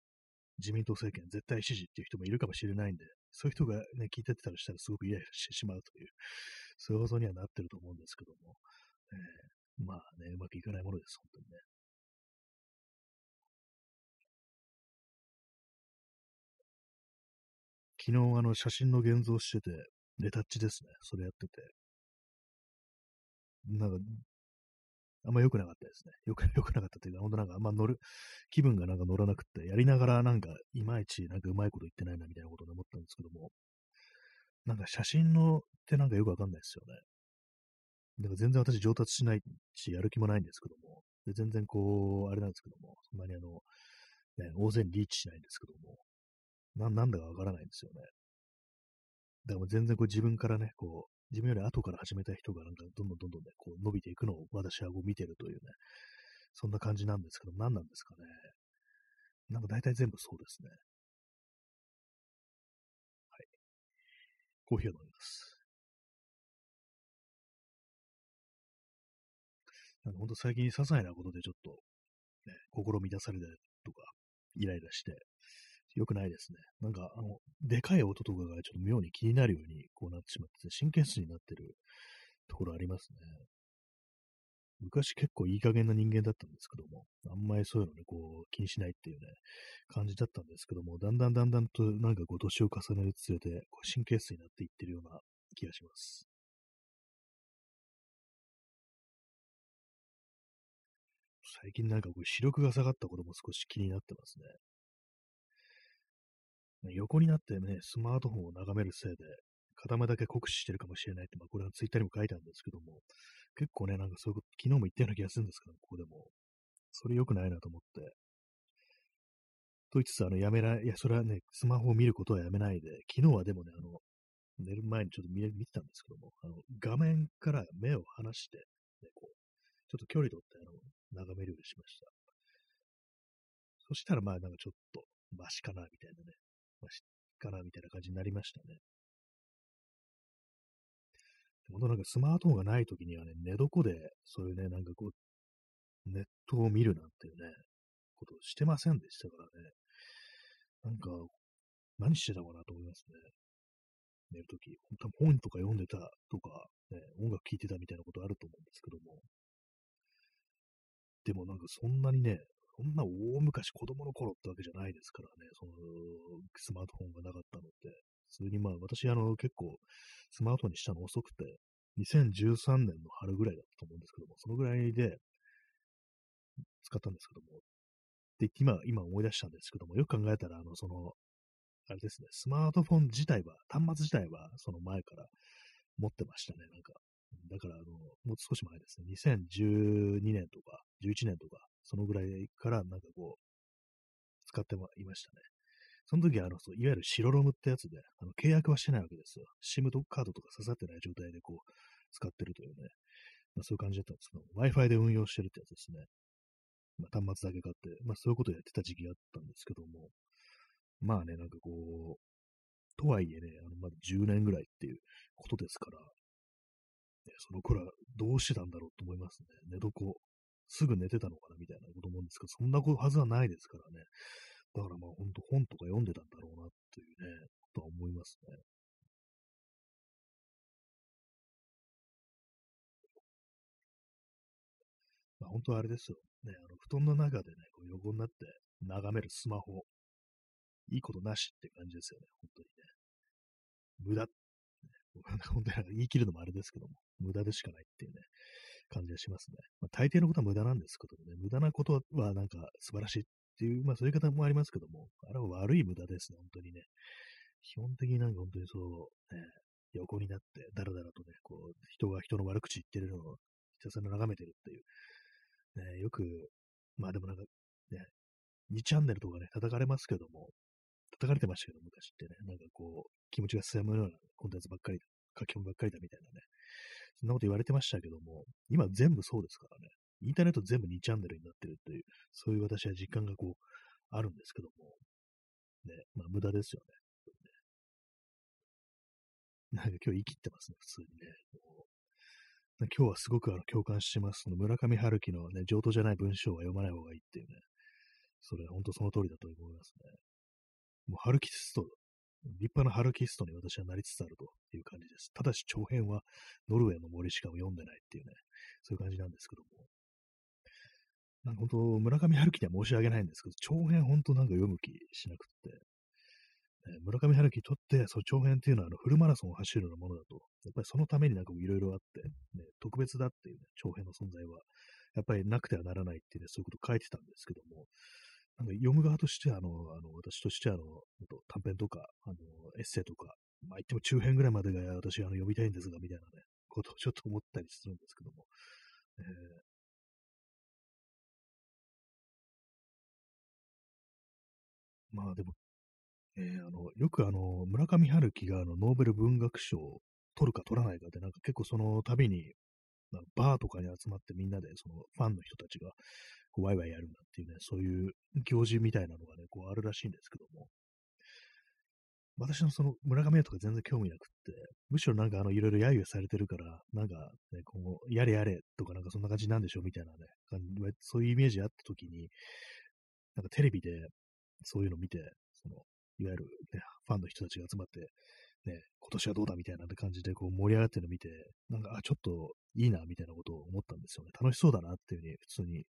自民党政権絶対支持っていう人もいるかもしれないんで、そういう人がね、聞いててたらしたらすごくイライラしてしまうという、そういう放送にはなってると思うんですけども、えー、まあね、うまくいかないものです、本当にね。昨日あの写真の現像してて、レタッチですね。それやってて。なんか、あんま良くなかったですね。よく、良くなかったというか、ほんとなんかあんま乗る、気分がなんか乗らなくて、やりながらなんか、いまいちなんかうまいこと言ってないなみたいなことで思ったんですけども、なんか写真のってなんかよくわかんないですよね。だか全然私上達しないし、やる気もないんですけども、で全然こう、あれなんですけども、そんなにあの、ね、大勢にリーチしないんですけども、な、なんだかわからないんですよね。だから全然こう自分からね、こう、自分より後から始めた人がなんかどんどんどんどんね、こう伸びていくのを私はこう見てるというね、そんな感じなんですけど、何なんですかね。なんか大体全部そうですね。はい。コーヒーを飲みます。なんか本当最近些細なことでちょっと、ね、心乱されたりとか、イライラして、良くないですね。なんか、あの、でかい音とかがちょっと妙に気になるようにこうなってしまって、神経質になってるところありますね。昔結構いい加減な人間だったんですけども、あんまりそういうのね、こう、気にしないっていうね、感じだったんですけども、だんだんだんだんとなんかこう、年を重ねるつれて、こう神経質になっていってるような気がします。最近なんかこう視力が下がったことも少し気になってますね。横になってね、スマートフォンを眺めるせいで、片目だけ酷使してるかもしれないって、まあ、これはツイッターにも書いたんですけども、結構ね、なんかそういうこと、昨日も言ったような気がするんですけど、ここでも。それ良くないなと思って。と言いつつ、あの、やめら、いや、それはね、スマホを見ることはやめないで、昨日はでもね、あの、寝る前にちょっと見見てたんですけども、あの、画面から目を離して、ね、こう、ちょっと距離取って、あの、眺めるようにしました。そしたら、まあ、なんかちょっと、マシかな、みたいなね、かなみたいな感じになりましたね。本当なんかスマートフォンがない時にはね、寝床で、そういうね、なんかこう、ネットを見るなんていうね、ことをしてませんでしたからね。なんか、何してたかなと思いますね。寝るとき。多分本とか読んでたとか、ね、音楽聴いてたみたいなことあると思うんですけども。でもなんかそんなにね、そんな大昔子供の頃ってわけじゃないですからね、その、スマートフォンがなかったのって。普通にまあ、私、あの、結構、スマートフォンにしたの遅くて、2013年の春ぐらいだったと思うんですけども、そのぐらいで使ったんですけども、で、今、今思い出したんですけども、よく考えたら、あの、その、あれですね、スマートフォン自体は、端末自体は、その前から持ってましたね、なんか。だから、あの、もう少し前ですね、2012年とか、11年とか、そのぐらいからなんかこう、使っていましたね。その時は、あの、そういわゆる白ロムってやつで、あの契約はしてないわけですよ。SIM カードとか刺さってない状態でこう、使ってるというね、まあ、そういう感じだったんですけど、Wi-Fi で運用してるってやつですね。まあ、端末だけ買って、まあ、そういうことをやってた時期があったんですけども、まあね、なんかこう、とはいえね、あのまだ10年ぐらいっていうことですから、その頃はどうしてたんだろうと思いますね。寝床すぐ寝てたのかなみたいなこと思うんですけど、そんなはずはないですからね。だからまあ本当本とか読んでたんだろうなっていうね、とは思いますね。まあ、本当はあれですよ。ね、あの布団の中でね、こう横になって眺めるスマホ。いいことなしって感じですよね、本当にね。無駄。本当に言い切るのもあれですけども、無駄でしかないっていうね、感じがしますね。まあ、大抵のことは無駄なんですけどもね、無駄なことはなんか素晴らしいっていう、まあそういう方もありますけども、あれは悪い無駄ですね、本当にね。基本的になんか本当にそう、ね、横になって、だらだらとね、こう、人が人の悪口言ってるのをひたすら眺めてるっていう、ね、よく、まあでもなんか、ね、2チャンネルとかね、叩かれますけども、叩かれてましたけど、昔ってね、なんかこう、気持ちが進むようなコンテンツばっかりだ、書き込みばっかりだみたいなね、そんなこと言われてましたけども、今全部そうですからね、インターネット全部2チャンネルになってるっていう、そういう私は実感がこう、あるんですけども、ね、まあ無駄ですよね。なんか今日言い切ってますね、普通にね。今日はすごくあの共感してます。村上春樹のね、上等じゃない文章は読まない方がいいっていうね。それ、本当その通りだと思いますね。もうハルキスト、立派なハルキストに私はなりつつあるという感じです。ただし長編はノルウェーの森しか読んでないっていうね、そういう感じなんですけども。なんか本当、村上春樹には申し訳ないんですけど、長編本当なんか読む気しなくって、え村上春樹にとって、その長編っていうのはあのフルマラソンを走るようなものだと、やっぱりそのためになんかいろいろあって、ね、特別だっていう、ね、長編の存在は、やっぱりなくてはならないっていうね、そういうことを書いてたんですけども、なんか読む側として、あの、あの私としてあの、短編とか、あの、エッセイとか、まあ言っても中編ぐらいまでが私あの読みたいんですが、みたいなね、ことをちょっと思ったりするんですけども、えー、まあでもえー、あの、よくあの、村上春樹があの、ノーベル文学賞を取るか取らないかで、なんか結構その度に、バーとかに集まってみんなで、そのファンの人たちが、ワイワイやるんだっていうね、そういう行事みたいなのがね、こうあるらしいんですけども、私のその村上とか全然興味なくって、むしろなんかあの、いろいろ揶揄されてるから、なんかね、こう、やれやれとかなんかそんな感じなんでしょうみたいなね、そういうイメージあった時に、なんかテレビでそういうの見て、その、いわゆる、ね、ファンの人たちが集まって、ね、今年はどうだみたいな感じでこう盛り上がってるのを見て、なんか、あ、ちょっといいな、みたいなことを思ったんですよね。楽しそうだなっていうふうに普通に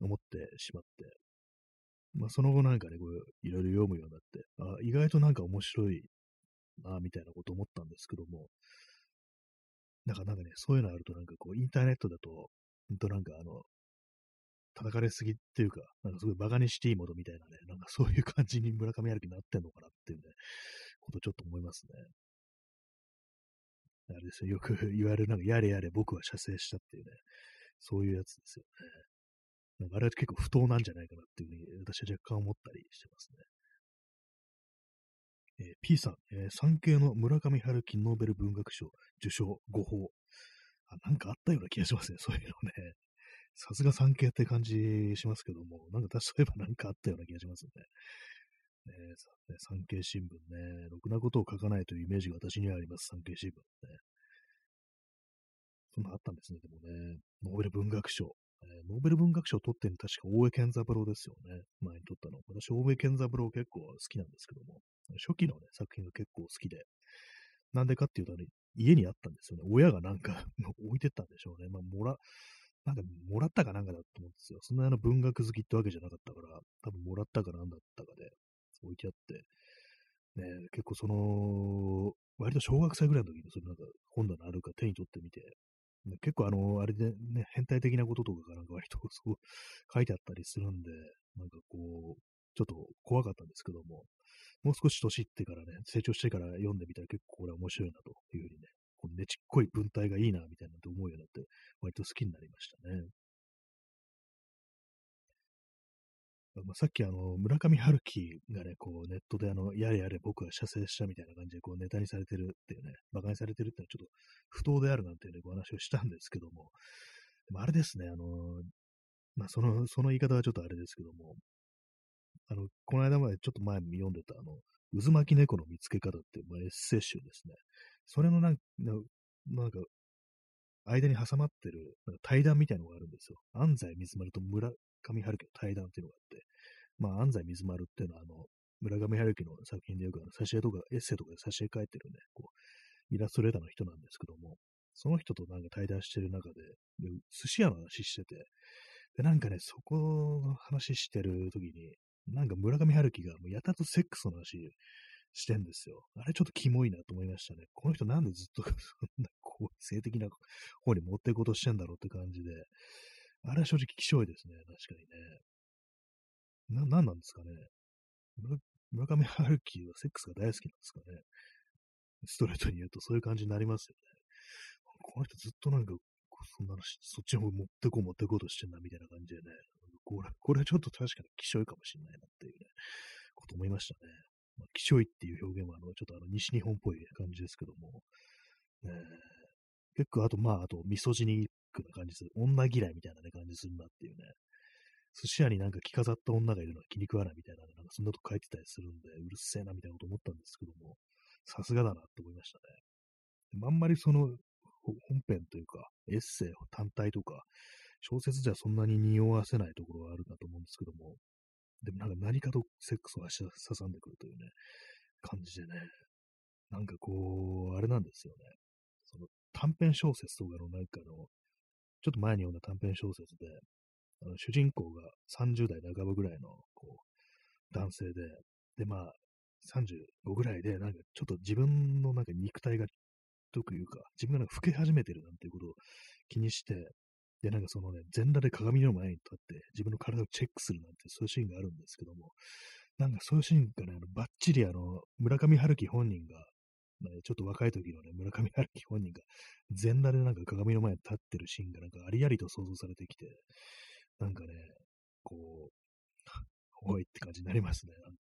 思ってしまって。まあ、その後なんかね、こう、いろいろ読むようになって、あ、意外となんか面白いな、みたいなことを思ったんですけども、なんかなんかね、そういうのあるとなんかこう、インターネットだと、ほんとなんかあの、叩かれすぎっていうか、なんかすごい馬鹿にしていいものみたいなね、なんかそういう感じに村上春樹になってんのかなっていうね、ことちょっと思いますね。あれですよ、よく言われる、なんかやれやれ僕は射精したっていうね、そういうやつですよね。なんかあれは結構不当なんじゃないかなっていうふうに私は若干思ったりしてますね。えー、P さん、えー、産経の村上春樹ノーベル文学賞受賞誤報。あ、なんかあったような気がしますね、そういうのね。さすが産経って感じしますけども、なんか確かえばなんかあったような気がしますね。ね産経新聞ね、ろくなことを書かないというイメージが私にはあります、産経新聞ね。そんなあったんですね、でもね。ノーベル文学賞。えー、ノーベル文学賞を取ってるの確か大江健三郎ですよね。前に取ったの。私、大江健三郎結構好きなんですけども、初期のね、作品が結構好きで。なんでかっていうと、ね、家にあったんですよね。親がなんか 置いてったんでしょうね。まあ、もら、なんかもらったかなんかだと思うんですよ。そんなあの文学好きってわけじゃなかったから、多分もらったかなんだったかで置いてあって、ね、結構その、割と小学生ぐらいの時にそのなんか本棚あるか手に取ってみて、結構あの、あれでね、変態的なこととかがなんか割とそう書いてあったりするんで、なんかこう、ちょっと怖かったんですけども、もう少し年いってからね、成長してから読んでみたら結構これは面白いなというふうにね、このねちっこい文体がいいな、みたいなと思うようになって、割と好きになりましたね。まあ、さっきあの、村上春樹がね、こうネットであの、やれやれ僕は射精したみたいな感じでこうネタにされてるっていうね、馬鹿にされてるっていうのはちょっと不当であるなんていうね、お話をしたんですけども、でもあれですね、あの、まあその、その言い方はちょっとあれですけども、あの、この間までちょっと前に読んでたあの、渦巻き猫の見つけ方っていう、まあ、エッセイ集ですね。それのなんなんか、間に挟まってる、なんか対談みたいなのがあるんですよ。安西水丸と村上春樹の対談っていうのがあって、まあ、安西水丸っていうのは、あの、村上春樹の作品でよくあの挿絵とかエッセイとかで挿絵描いてるね、こう、イラストレーターの人なんですけども、その人となんか対談してる中で、で寿司屋の話してて、で、なんかね、そこの話してる時に、なんか村上春樹がもうやたとセックスの話してんですよ。あれちょっとキモいなと思いましたね。この人なんでずっとそんな 性的な方に持っていこうとしてんだろうって感じで、あれは正直気象いですね。確かにね。な、なんなんですかね。村上春樹はセックスが大好きなんですかね。ストレートに言うとそういう感じになりますよね。この人ずっとなんか、そんな話、そっちの方持ってこう持ってこうとしてんなみたいな感じでね。これ、これはちょっと確かに気象いかもしれないなっていうね、こと思いましたね。まあ、気象いっていう表現は、あの、ちょっとあの、西日本っぽい感じですけども、えー、結構、あと、まあ、あと、ミソジニックな感じする。女嫌いみたいなね、感じするなっていうね。寿司屋になんか着飾った女がいるのは気に食わないみたいな、なんかそんなとこ書いてたりするんで、うるせえなみたいなこと思ったんですけども、さすがだなって思いましたね。でもあんまりその、本編というか、エッセイ単体とか、小説じゃそんなに匂わせないところがあるかと思うんですけども、でもなんか何かとセックスを足挟んでくるというね、感じでね、なんかこう、あれなんですよね。その短編小説とかのなんかの、ちょっと前に読んだ短編小説で、あの主人公が30代半ばぐらいのこう男性で、で、まあ、35ぐらいで、なんかちょっと自分のなんか肉体がというか、自分がなんか老け始めてるなんていうことを気にして、で、なんかそのね、全裸で鏡の前に立って、自分の体をチェックするなんて、そういうシーンがあるんですけども、なんかそういうシーンがね、あのバッチリあの、村上春樹本人が、ね、ちょっと若い時のね、村上春樹本人が、全裸でなんか鏡の前に立ってるシーンがなんかありありと想像されてきて、なんかね、こう、おいって感じになりますね。なんかね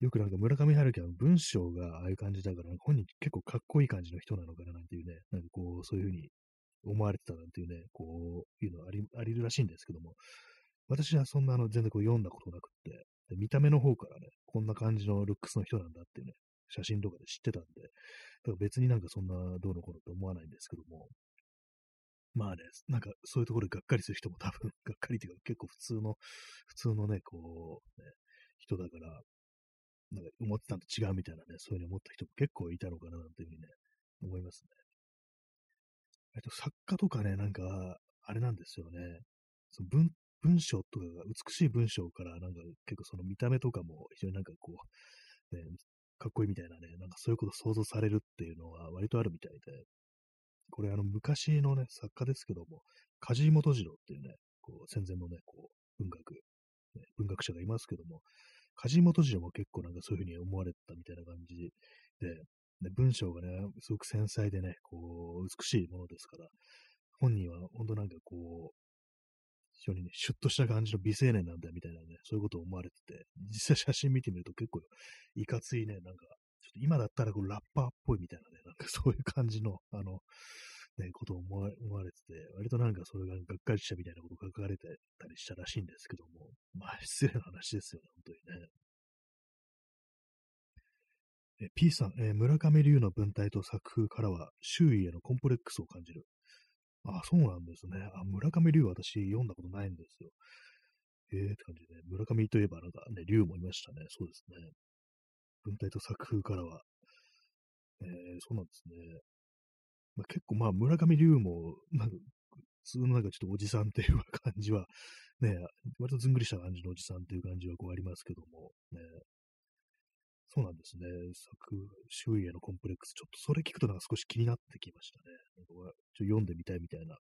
よくなんか村上春樹は文章がああいう感じだから、本人結構かっこいい感じの人なのかななんていうね、なんかこう、そういうふうに思われてたなんていうね、こういうのありありるらしいんですけども、私はそんなあの全然こう読んだことなくって、見た目の方からね、こんな感じのルックスの人なんだってね、写真とかで知ってたんで、だから別になんかそんなどうのこうのって思わないんですけども、まあね、なんかそういうところでがっかりする人も 多分、がっかりっていうか結構普通の、普通のね、こう、ね、人だから、なんか思ってたのと違うみたいなね、そういうふうに思った人も結構いたのかななんていうふうにね、思いますね。えっと、作家とかね、なんか、あれなんですよね。その文文章とかが、美しい文章から、なんか結構その見た目とかも非常になんかこう、ね、かっこいいみたいなね、なんかそういうこと想像されるっていうのは割とあるみたいで、これあの昔のね、作家ですけども、梶本次郎っていうね、こう戦前のね、こう文学、ね、文学者がいますけども、梶本次郎も結構なんかそういうふうに思われたみたいな感じで、で文章がね、すごく繊細でね、こう、美しいものですから、本人は本当なんかこう、非常にね、シュッとした感じの美青年なんだみたいなね、そういうことを思われてて、実際写真見てみると結構いかついね、なんか、ちょっと今だったらこうラッパーっぽいみたいなね、なんかそういう感じの、あの、ね、ことを思われてて、割となんかそれががっかりしたみたいなこと書かれてたりしたらしいんですけども、まあ失礼な話ですよね、本当にね。え P さん、え、村上龍の文体と作風からは周囲へのコンプレックスを感じる。あ、そうなんですね。あ、村上龍私読んだことないんですよ。えーって感じで、ね、村上といえばなんかね、龍もいましたね。そうですね。文体と作風からは。えー、そうなんですね。まあ、結構まあ村上龍も、なんか、普通のなんかちょっとおじさんっていう感じは、ね、割とずんぐりした感じのおじさんっていう感じはこうありますけども、ね、そうなんですね。作、周囲へのコンプレックス。ちょっとそれ聞くとなんか少し気になってきましたね。なんかちょ読んでみたいみたいな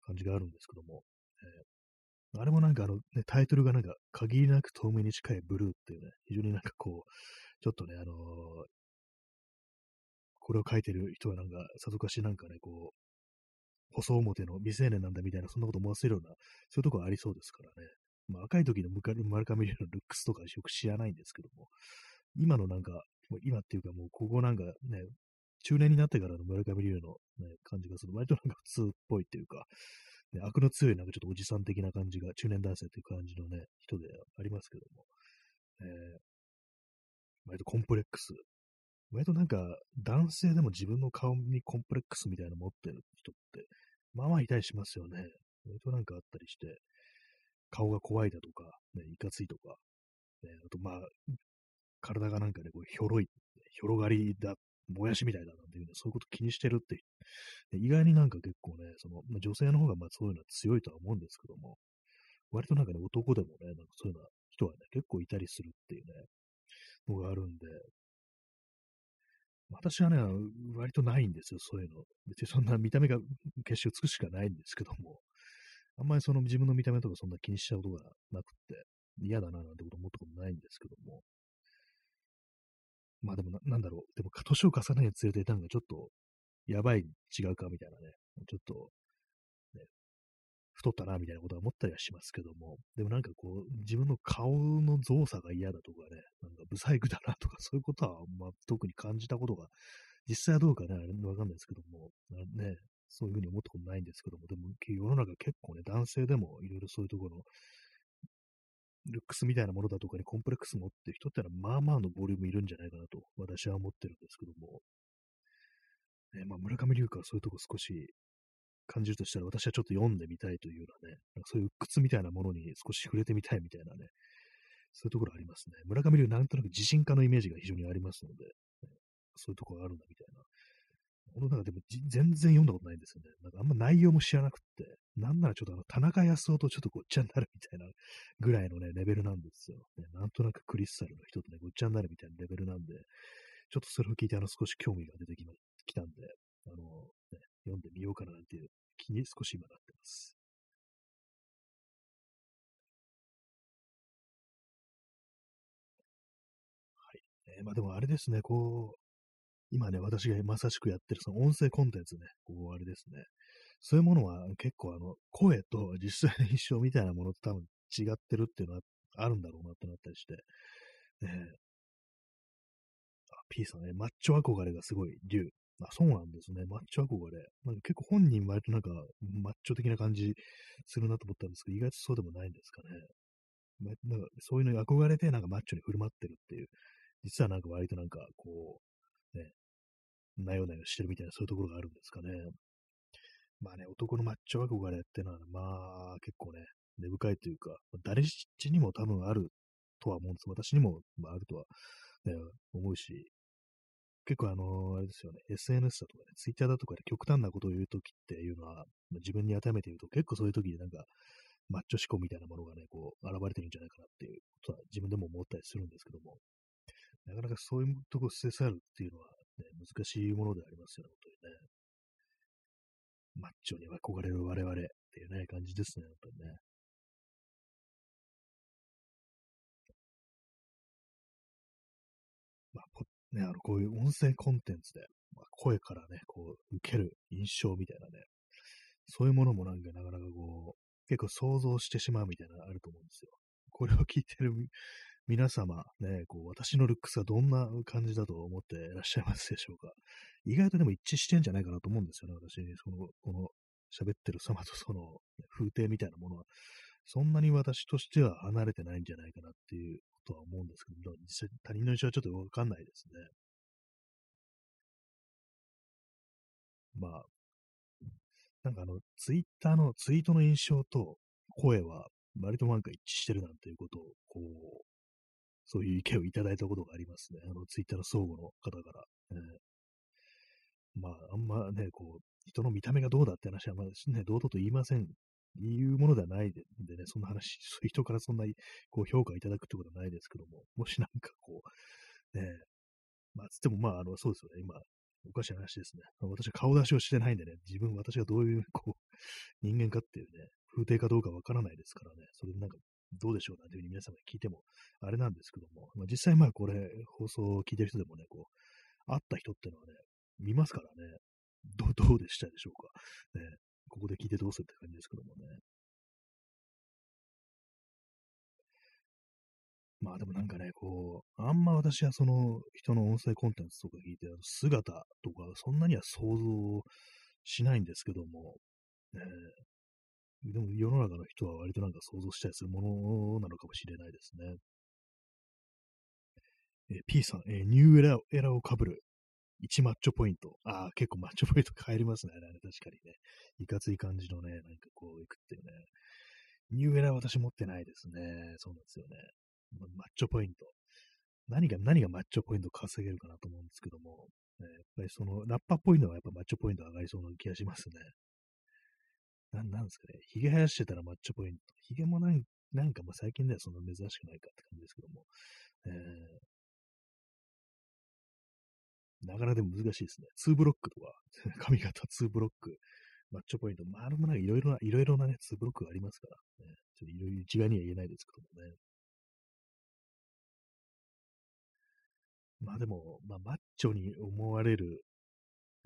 感じがあるんですけども。えー、あれもなんかあの、ね、タイトルがなんか、限りなく透明に近いブルーっていうね、非常になんかこう、ちょっとね、あのー、これを書いてる人はなんか、さぞかしなんかね、こう、細表の未成年なんだみたいな、そんなこと思わせるような、そういうところありそうですからね。まあ、若い時の丸上龍のルックスとかよく知らないんですけども、今のなんか、今っていうかもうここなんかね、中年になってからの村上龍の、ね、感じがする。割となんか普通っぽいっていうか、ね、悪の強いなんかちょっとおじさん的な感じが、中年男性っていう感じのね、人でありますけども、えー、割とコンプレックス割となんか、男性でも自分の顔にコンプレックスみたいなの持ってる人って、まあまあいたりしますよね。割となんかあったりして、顔が怖いだとか、ね、いかついとか、ね、あとまあ、体がなんかね、こう、ひょろい、ひょろがりだ、もやしみたいだなんていうね、そういうこと気にしてるって、意外になんか結構ね、その、まあ、女性の方がまあそういうのは強いとは思うんですけども、割となんかね、男でもね、なんかそういうような人はね、結構いたりするっていうね、のがあるんで、私はね、割とないんですよ、そういうの。別にそんな見た目が決して美しくないんですけども、あんまりその自分の見た目とかそんな気にしちゃうことがなくって、嫌だななんてこと思ったことないんですけども。まあでもな、なんだろう。でも、年を重ねにつれて、なんかちょっと、やばい、違うかみたいなね。ちょっと、ね、太ったな、みたいなことは思ったりはしますけども。でもなんかこう、自分の顔の造作が嫌だとかね、なんかブサイクだなとか、そういうことは、まあ、特に感じたことが、実際はどうかね、あれわかんないですけども、ね、そういうふうに思ったことないんですけども、でも世の中結構ね、男性でもいろいろそういうところ、ルックスみたいなものだとかにコンプレックス持ってる人ってのは、まあまあのボリュームいるんじゃないかなと、私は思ってるんですけども、ね、まあ、村上龍香はそういうとこ少し感じるとしたら、私はちょっと読んでみたいというようなね、なんかそういう鬱屈みたいなものに少し触れてみたいみたいなね、そういうところありますね。村上龍なんとなく自信家のイメージが非常にありますので、そういうところがあるんだみたいなこの中でも全然読んだことないんですよね。なんかあんま内容も知らなくって、なんならちょっとあの、田中康夫とちょっとごっちゃになるみたいなぐらいのね、レベルなんですよ。ね、なんとなくクリスタルの人とね、ごっちゃになるみたいなレベルなんで、ちょっとそれを聞いてあの、少し興味が出てきま、きたんで、あの、ね、読んでみようかななんていう気に少し今なってます。はい。えー、まあでもあれですね、こう、今ね、私がまさしくやってるその音声コンテンツね、こうあれですね。そういうものは結構あの、声と実際の印象みたいなものと多分違ってるっていうのはあるんだろうなってなったりして。ねあ、P さんね、マッチョ憧れがすごい、竜。あ、そうなんですね。マッチョ憧れ。なんか結構本人割となんか、マッチョ的な感じするなと思ったんですけど、意外とそうでもないんですかね。ま、なんかそういうのに憧れてなんかマッチョに振る舞ってるっていう、実はなんか割となんかこう、ね、なよなよしてるみたいな、そういうところがあるんですかね。まあね、男のマッチョ憧れってのは、まあ結構ね、根深いというか、誰しにも多分あるとは思うんです。私にも、まあ、あるとは、ね、思うし、結構あの、あれですよね、SNS だとかね、Twitter だとかで極端なことを言うときっていうのは、ま、自分に当てはめて言うと、結構そういうときになんか、マッチョ思考みたいなものがね、こう、現れてるんじゃないかなっていうことは自分でも思ったりするんですけども、なかなかそういうとこ捨て去るっていうのは、難しいものでありますよね、本当にね。マッチョに憧れる我々っていうね、感じですね、本当にね。まあ、ね、あの、こういう音声コンテンツで、まあ、声からね、こう、受ける印象みたいなね、そういうものもなんかなかなかこう、結構想像してしまうみたいなのがあると思うんですよ。これを聞いてる皆様、ね、こう、私のルックスはどんな感じだと思っていらっしゃいますでしょうか？意外とでも一致してんじゃないかなと思うんですよね、私。その、この、喋ってる様とその、風景みたいなものは、そんなに私としては離れてないんじゃないかなっていうことは思うんですけど、実際他人の印象はちょっとわかんないですね。まあ、なんかあの、ツイッターのツイートの印象と声は割となんか一致してるなんていうことを、こう、そういう意見をいただいたことがありますね。あの、ツイッターの相互の方から。えー、まあ、あんまね、こう、人の見た目がどうだって話は、まあ、ね、堂々と言いません。言うものではないででね、そんな話、そういう人からそんなにこう評価いただくってことはないですけども、もしなんかこう、ね、まあ、つっても、まあ、あの、そうですよね、今、おかしい話ですね。私は顔出しをしてないんでね、自分、私がどういう、こう、人間かっていうね、風景かどうかわからないですからね、それでなんかどうでしょうなんていうふうに皆様に聞いても、あれなんですけども、まあ、実際まあこれ、放送を聞いてる人でもね、こう、会った人っていうのはね、見ますからね、どどうでしたでしょうか。ね、ここで聞いてどうするって感じですけどもね。まあでもなんかね、こう、あんま私はその人の音声コンテンツとか聞いて、姿とかそんなには想像しないんですけども、ね、でも世の中の人は割となんか想像したりするものなのかもしれないですね。えー P さん、えーニューエラエラを被る1マッチョポイント。ああ、結構マッチョポイント変えりますね。あれ確かにね。いかつい感じのね、なんかこう、いくっていうね。ニューエラ私持ってないですね。そうなんですよね。マッチョポイント。何が、何がマッチョポイント稼げるかなと思うんですけども、ねやっぱりその、ラッパっぽいのはやっぱマッチョポイント上がりそうな気がしますね。な、なんですかね。髭生やしてたらマッチョポイント。髭もなんなんかもう最近ではそんな珍しくないかって感じですけども。えーなかなかでも難しいですね。2ブロックとか、髪型2ブロック、マッチョポイント、まあ、あれもなんかいろいろな、いろいろなね、2ブロックがありますから、ね、ちょっといろいろ一概には言えないですけどもね。まあでも、まあ、マッチョに思われる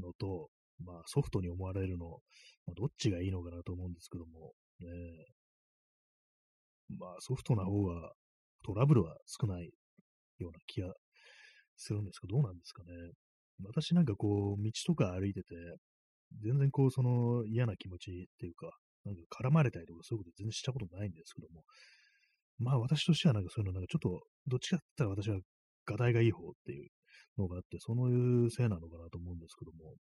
のと、まあ、ソフトに思われるの、まあ、どっちがいいのかなと思うんですけども、ね、まあ、ソフトな方がトラブルは少ないような気がするんですけど、どうなんですかね。私なんかこう、道とか歩いてて、全然こう、その嫌な気持ちっていうか、なんか絡まれたりとかそういうこと全然したことないんですけども、まあ私としてはなんかそういうのなんかちょっと、どっちかって言ったら私は画題がいい方っていうのがあって、そのせいなのかなと思うんですけども、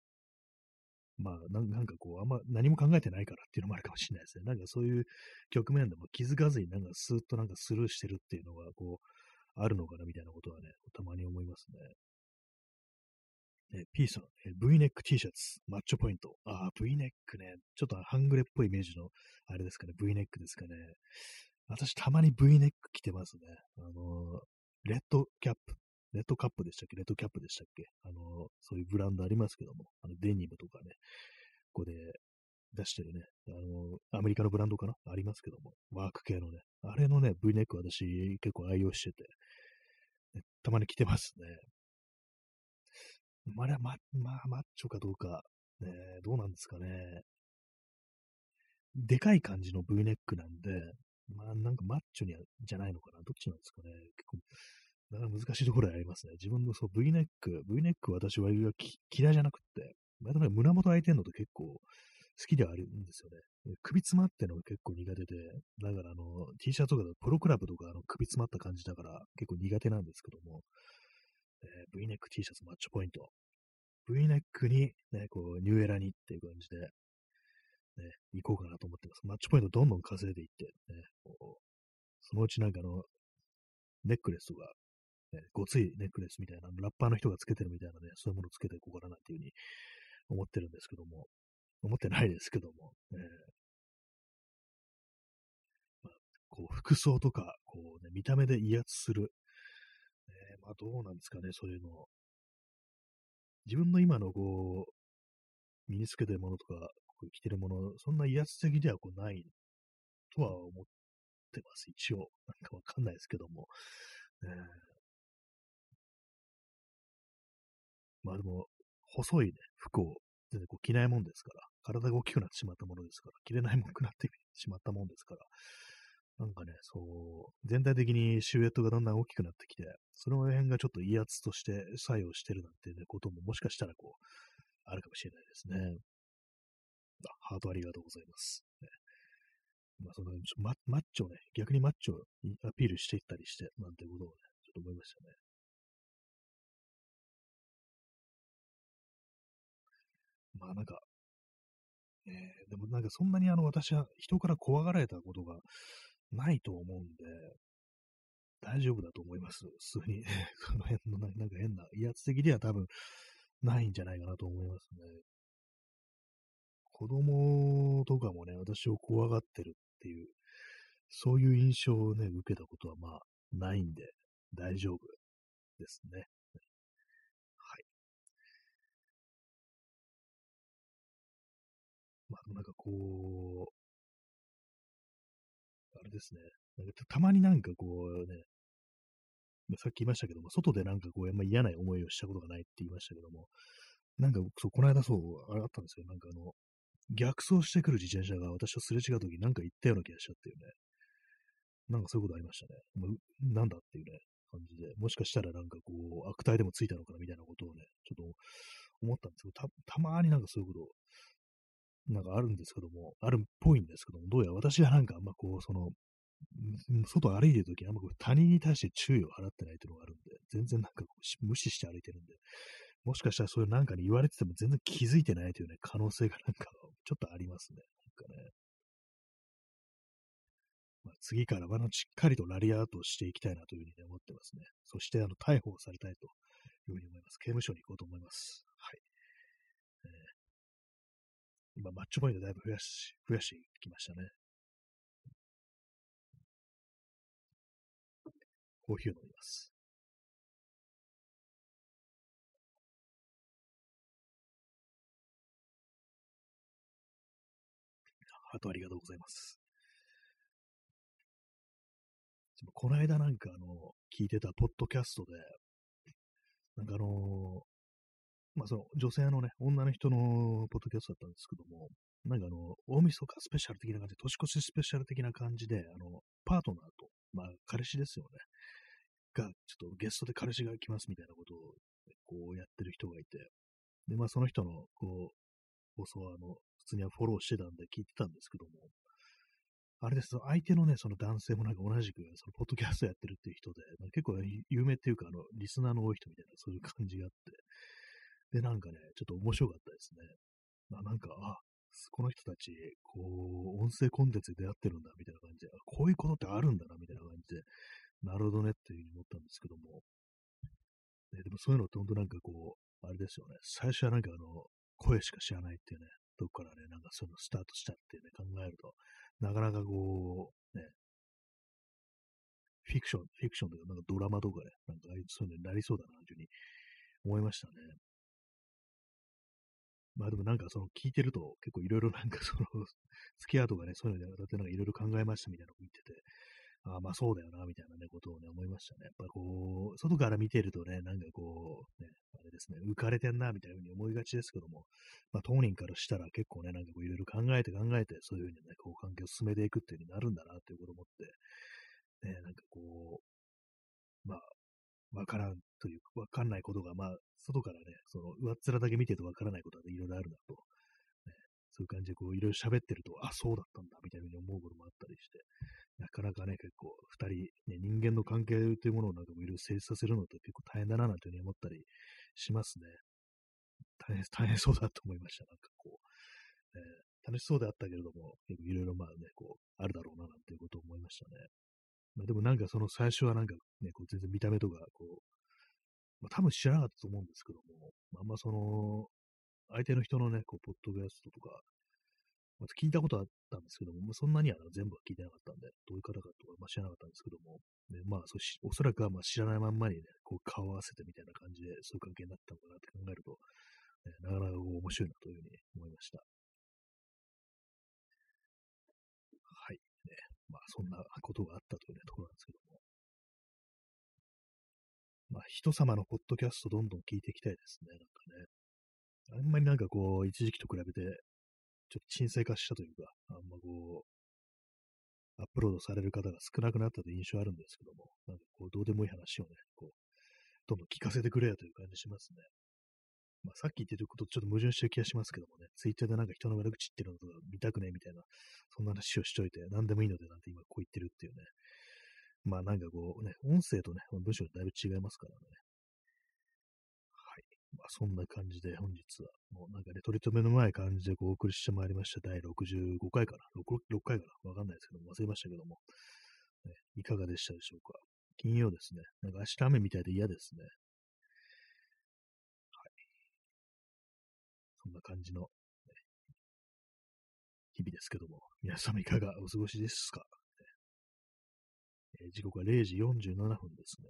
まあなんなんかこう、あんま何も考えてないからっていうのもあるかもしれないですね。なんかそういう局面でも気づかずになんかスーッとなんかスルーしてるっていうのがこう、あるのかなみたいなことはね、たまに思いますね。え P さん、え V ネック T シャツ、マッチョポイント。ああ、V ネックね。ちょっと半グレっぽいイメージの、あれですかね、V ネックですかね。私、たまに V ネック着てますね。あのーレッドキャップ。レッドカップでしたっけ？レッドキャップでしたっけ？あのそういうブランドありますけども、あのデニムとかね、ここで出してるね、あのアメリカのブランドかな？ありますけども、ワーク系のね、あれのね、V ネック私結構愛用してて、ねたまに着てますね。まあ、れはま、まあ、マッチョかどうか、ね、どうなんですかね。でかい感じの V ネックなんで、まあ、なんかマッチョには、じゃないのかな？どっちなんですかね？結構、なかなか難しいところがありますね。自分のそう V ネック、V ネック私は嫌いじゃなくって、まあ、胸元開いてんのと結構好きではあるんですよね。首詰まってんのが結構苦手で、だからあの、T シャツとかだとプロクラブとかあの首詰まった感じだから結構苦手なんですけども、えー V ネック T シャツマッチポイント。V ネックに、ね、こう、ニューエラにっていう感じで、ね、行こうかなと思ってます。マッチポイントどんどん稼いでいって、ね、そのうちなんかあの、ネックレスとか、ね、ごついネックレスみたいな、ラッパーの人がつけてるみたいなね、そういうものをつけていこうかなっていうふうに思ってるんですけども、思ってないですけども、ねまあ、こう、服装とか、こうね、見た目で威圧する、ね、まあどうなんですかね、そういうの。自分の今のこう、身につけてるものとか、着てるもの、そんな威圧的ではこうないとは思ってます、一応。なんかわかんないですけども。ねえまあでも、細いね、服を全然こう着ないもんですから、体が大きくなってしまったものですから、着れないもんくなってしまったもんですから、なんかね、そう、全体的にシルエットがだんだん大きくなってきて、その辺がちょっと威圧として作用してるなんてね、ことももしかしたらこう、あるかもしれないですね。あ、ハートありがとうございます。まあ、そのママッチョね、逆にマッチョをアピールしていったりして、なんてことをね、ちょっと思いましたね。まあなんか、えーでもなんかそんなにあの私は人から怖がられたことがないと思うんで、大丈夫だと思います。普通に。その辺のななんか変な威圧的では多分ないんじゃないかなと思いますね。子供とかもね、私を怖がってるっていう、そういう印象をね、受けたことはまあないんで大丈夫ですね。こう、あれですね。なんかたまになんかこうね、さっき言いましたけども、外でなんかこう、あんま嫌な思いをしたことがないって言いましたけども、なんか、そう、この間そう、あれあったんですよ。なんかあの、逆走してくる自転車が私とすれ違うときなんか言ったような気がしちゃっていうね。なんかそういうことありましたね。もうなんだっていうね、感じで、もしかしたらなんかこう、悪態でもついたのかなみたいなことをね、ちょっと思ったんですけど、た、たまになんかそういうこと、なんかあるんですけども、あるっぽいんですけども、どうやら私はなんかあんまこう、その、外歩いてるとき、あんま他人に対して注意を払ってないっていうのがあるんで、全然なんかこう無視して歩いてるんで、もしかしたらそういうなんかに言われてても全然気づいてないというね、可能性がなんかちょっとありますね。なんかね。まあ、次からはしっかりとラリアートしていきたいなというふうに、思ってますね。そしてあの逮捕されたいというふうに思います。刑務所に行こうと思います。はい。えー、今、マッチョポイントだいぶ増やし、増やしてきましたね。コーヒーを飲みます。あとありがとうございます。この間なんかあの、聞いてたポッドキャストで、なんかあのまあその女性のね、女の人のポッドキャストだったんですけども、なんかあの、大晦日スペシャル的な感じ、年越しスペシャル的な感じで、あの、パートナーと、まあ彼氏ですよね、が、ちょっとゲストで彼氏が来ますみたいなことを、こうやってる人がいて、で、まあその人の、こう、放送はあの、普通にはフォローしてたんで聞いてたんですけども、あれです、相手のね、その男性もなんか同じく、そのポッドキャストやってるっていう人で、まあ、結構、有名っていうか、あの、リスナーの多い人みたいな、そういう感じがあって、で、なんかね、ちょっと面白かったですね。まあ、なんか、あ、この人たち、こう、音声コンテンツで出会ってるんだ、みたいな感じで、こういうことってあるんだな、みたいな感じで、なるほどねっていうふうに思ったんですけども、ね、でもそういうのって本当なんかこう、あれですよね、最初はなんかあの、声しか知らないっていうね、とこからね、なんかそういうのスタートしたっていうね、考えると、なかなかこう、ね、フィクション、フィクションというか、なんかドラマとかね、なんかそういうのになりそうだな、というふうに思いましたね。まあでもなんかその聞いてると結構いろいろなんかその付き合うとかね、そういうのに当たってなんかいろいろ考えましたみたいなのを言ってて、ああまあそうだよな、みたいなね、ことをね、思いましたね。やっぱこう、外から見てるとね、なんかこう、ね、あれですね、浮かれてんな、みたいなふうに思いがちですけども、まあ当人からしたら結構ね、なんかこういろいろ考えて考えて、そういうふうにね、こう関係を進めていくっていうふうになるんだな、っていうことを思って、ね、なんかこう、まあ、わからんというか、わかんないことが、まあ、外からね、その上っ面だけ見てるとわからないことはいろいろあるなと、ね、そういう感じでこういろいろ喋ってると、あ、そうだったんだ、みたいなふうに思うこともあったりして、なかなかね、結構、二人、ね、人間の関係というものをなんかもいろいろ成立させるのって結構大変だな、なんていうふうに思ったりしますね。大変、大変そうだと思いました。なんかこう、えー、楽しそうであったけれども、結構いろいろまあね、こう、あるだろうな、なんていうことを思いましたね。まあ、でもなんかその最初はなんかね、こう全然見た目とか、こう、まあ多分知らなかったと思うんですけども、まあんまその、相手の人のね、こう、ポッドキャストとか、まず聞いたことあったんですけども、まあそんなには全部は聞いてなかったんで、どういう方かとか、まあ、知らなかったんですけども、ね、まあそし、おそらくはまあ知らないまんまにね、こう顔合わせてみたいな感じで、そういう関係になったのかなって考えると、ね、なかなか面白いなというふうに思いました。はい。ね、まあそんなことがあったという、ね、ところなんですけども。まあ人様のポッドキャストどんどん聞いていきたいですね、なんかね。あんまりなんかこう、一時期と比べて、ちょっと沈静化したというか、あんまこう、アップロードされる方が少なくなったという印象あるんですけども、なんかこう、どうでもいい話をね、こう、どんどん聞かせてくれよという感じしますね。まあ、さっき言ってることちょっと矛盾してる気がしますけどもね、ツイッターでなんか人の悪口言ってるのとか見たくねえみたいな、そんな話をしといて、何でもいいのでなんて今こう言ってるっていうね。まあなんかこうね、音声とね、文章がだいぶ違いますからね。はいまあ、そんな感じで本日は、もうなんかね、取り留めのない感じでこうお送りしてまいりました。第65回かな？6, 6回かな？わかんないですけども、忘れましたけども、ね、いかがでしたでしょうか？金曜ですね。なんか明日雨みたいで嫌ですね。そんな感じの、ね、日々ですけども、皆様いかがお過ごしですか、ねえー、時刻は0時47分ですね。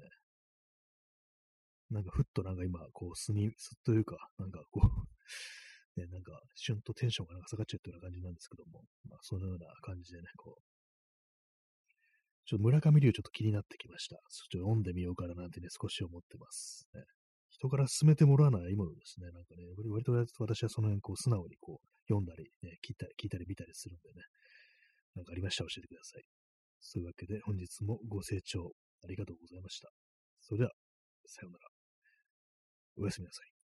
なんかふっとなんか今、こう、素に、素というか、なんかこう ね、なんか、旬とテンションがなんか下がっちゃったような感じなんですけども、まあ、そのような感じでね、こう、ちょっと村上龍ちょっと気になってきました。ちょっと読んでみようかななんてね、少し思ってます。ね、人から勧めてもらわないものですね。なんかね、割と私はその辺、こう、素直にこう、読んだり、ね、聞いたり、聞いたり見たりするんでね、なんかありましたら教えてください。そういうわけで、本日もご清聴ありがとうございました。それでは、さようなら。おやすみなさい。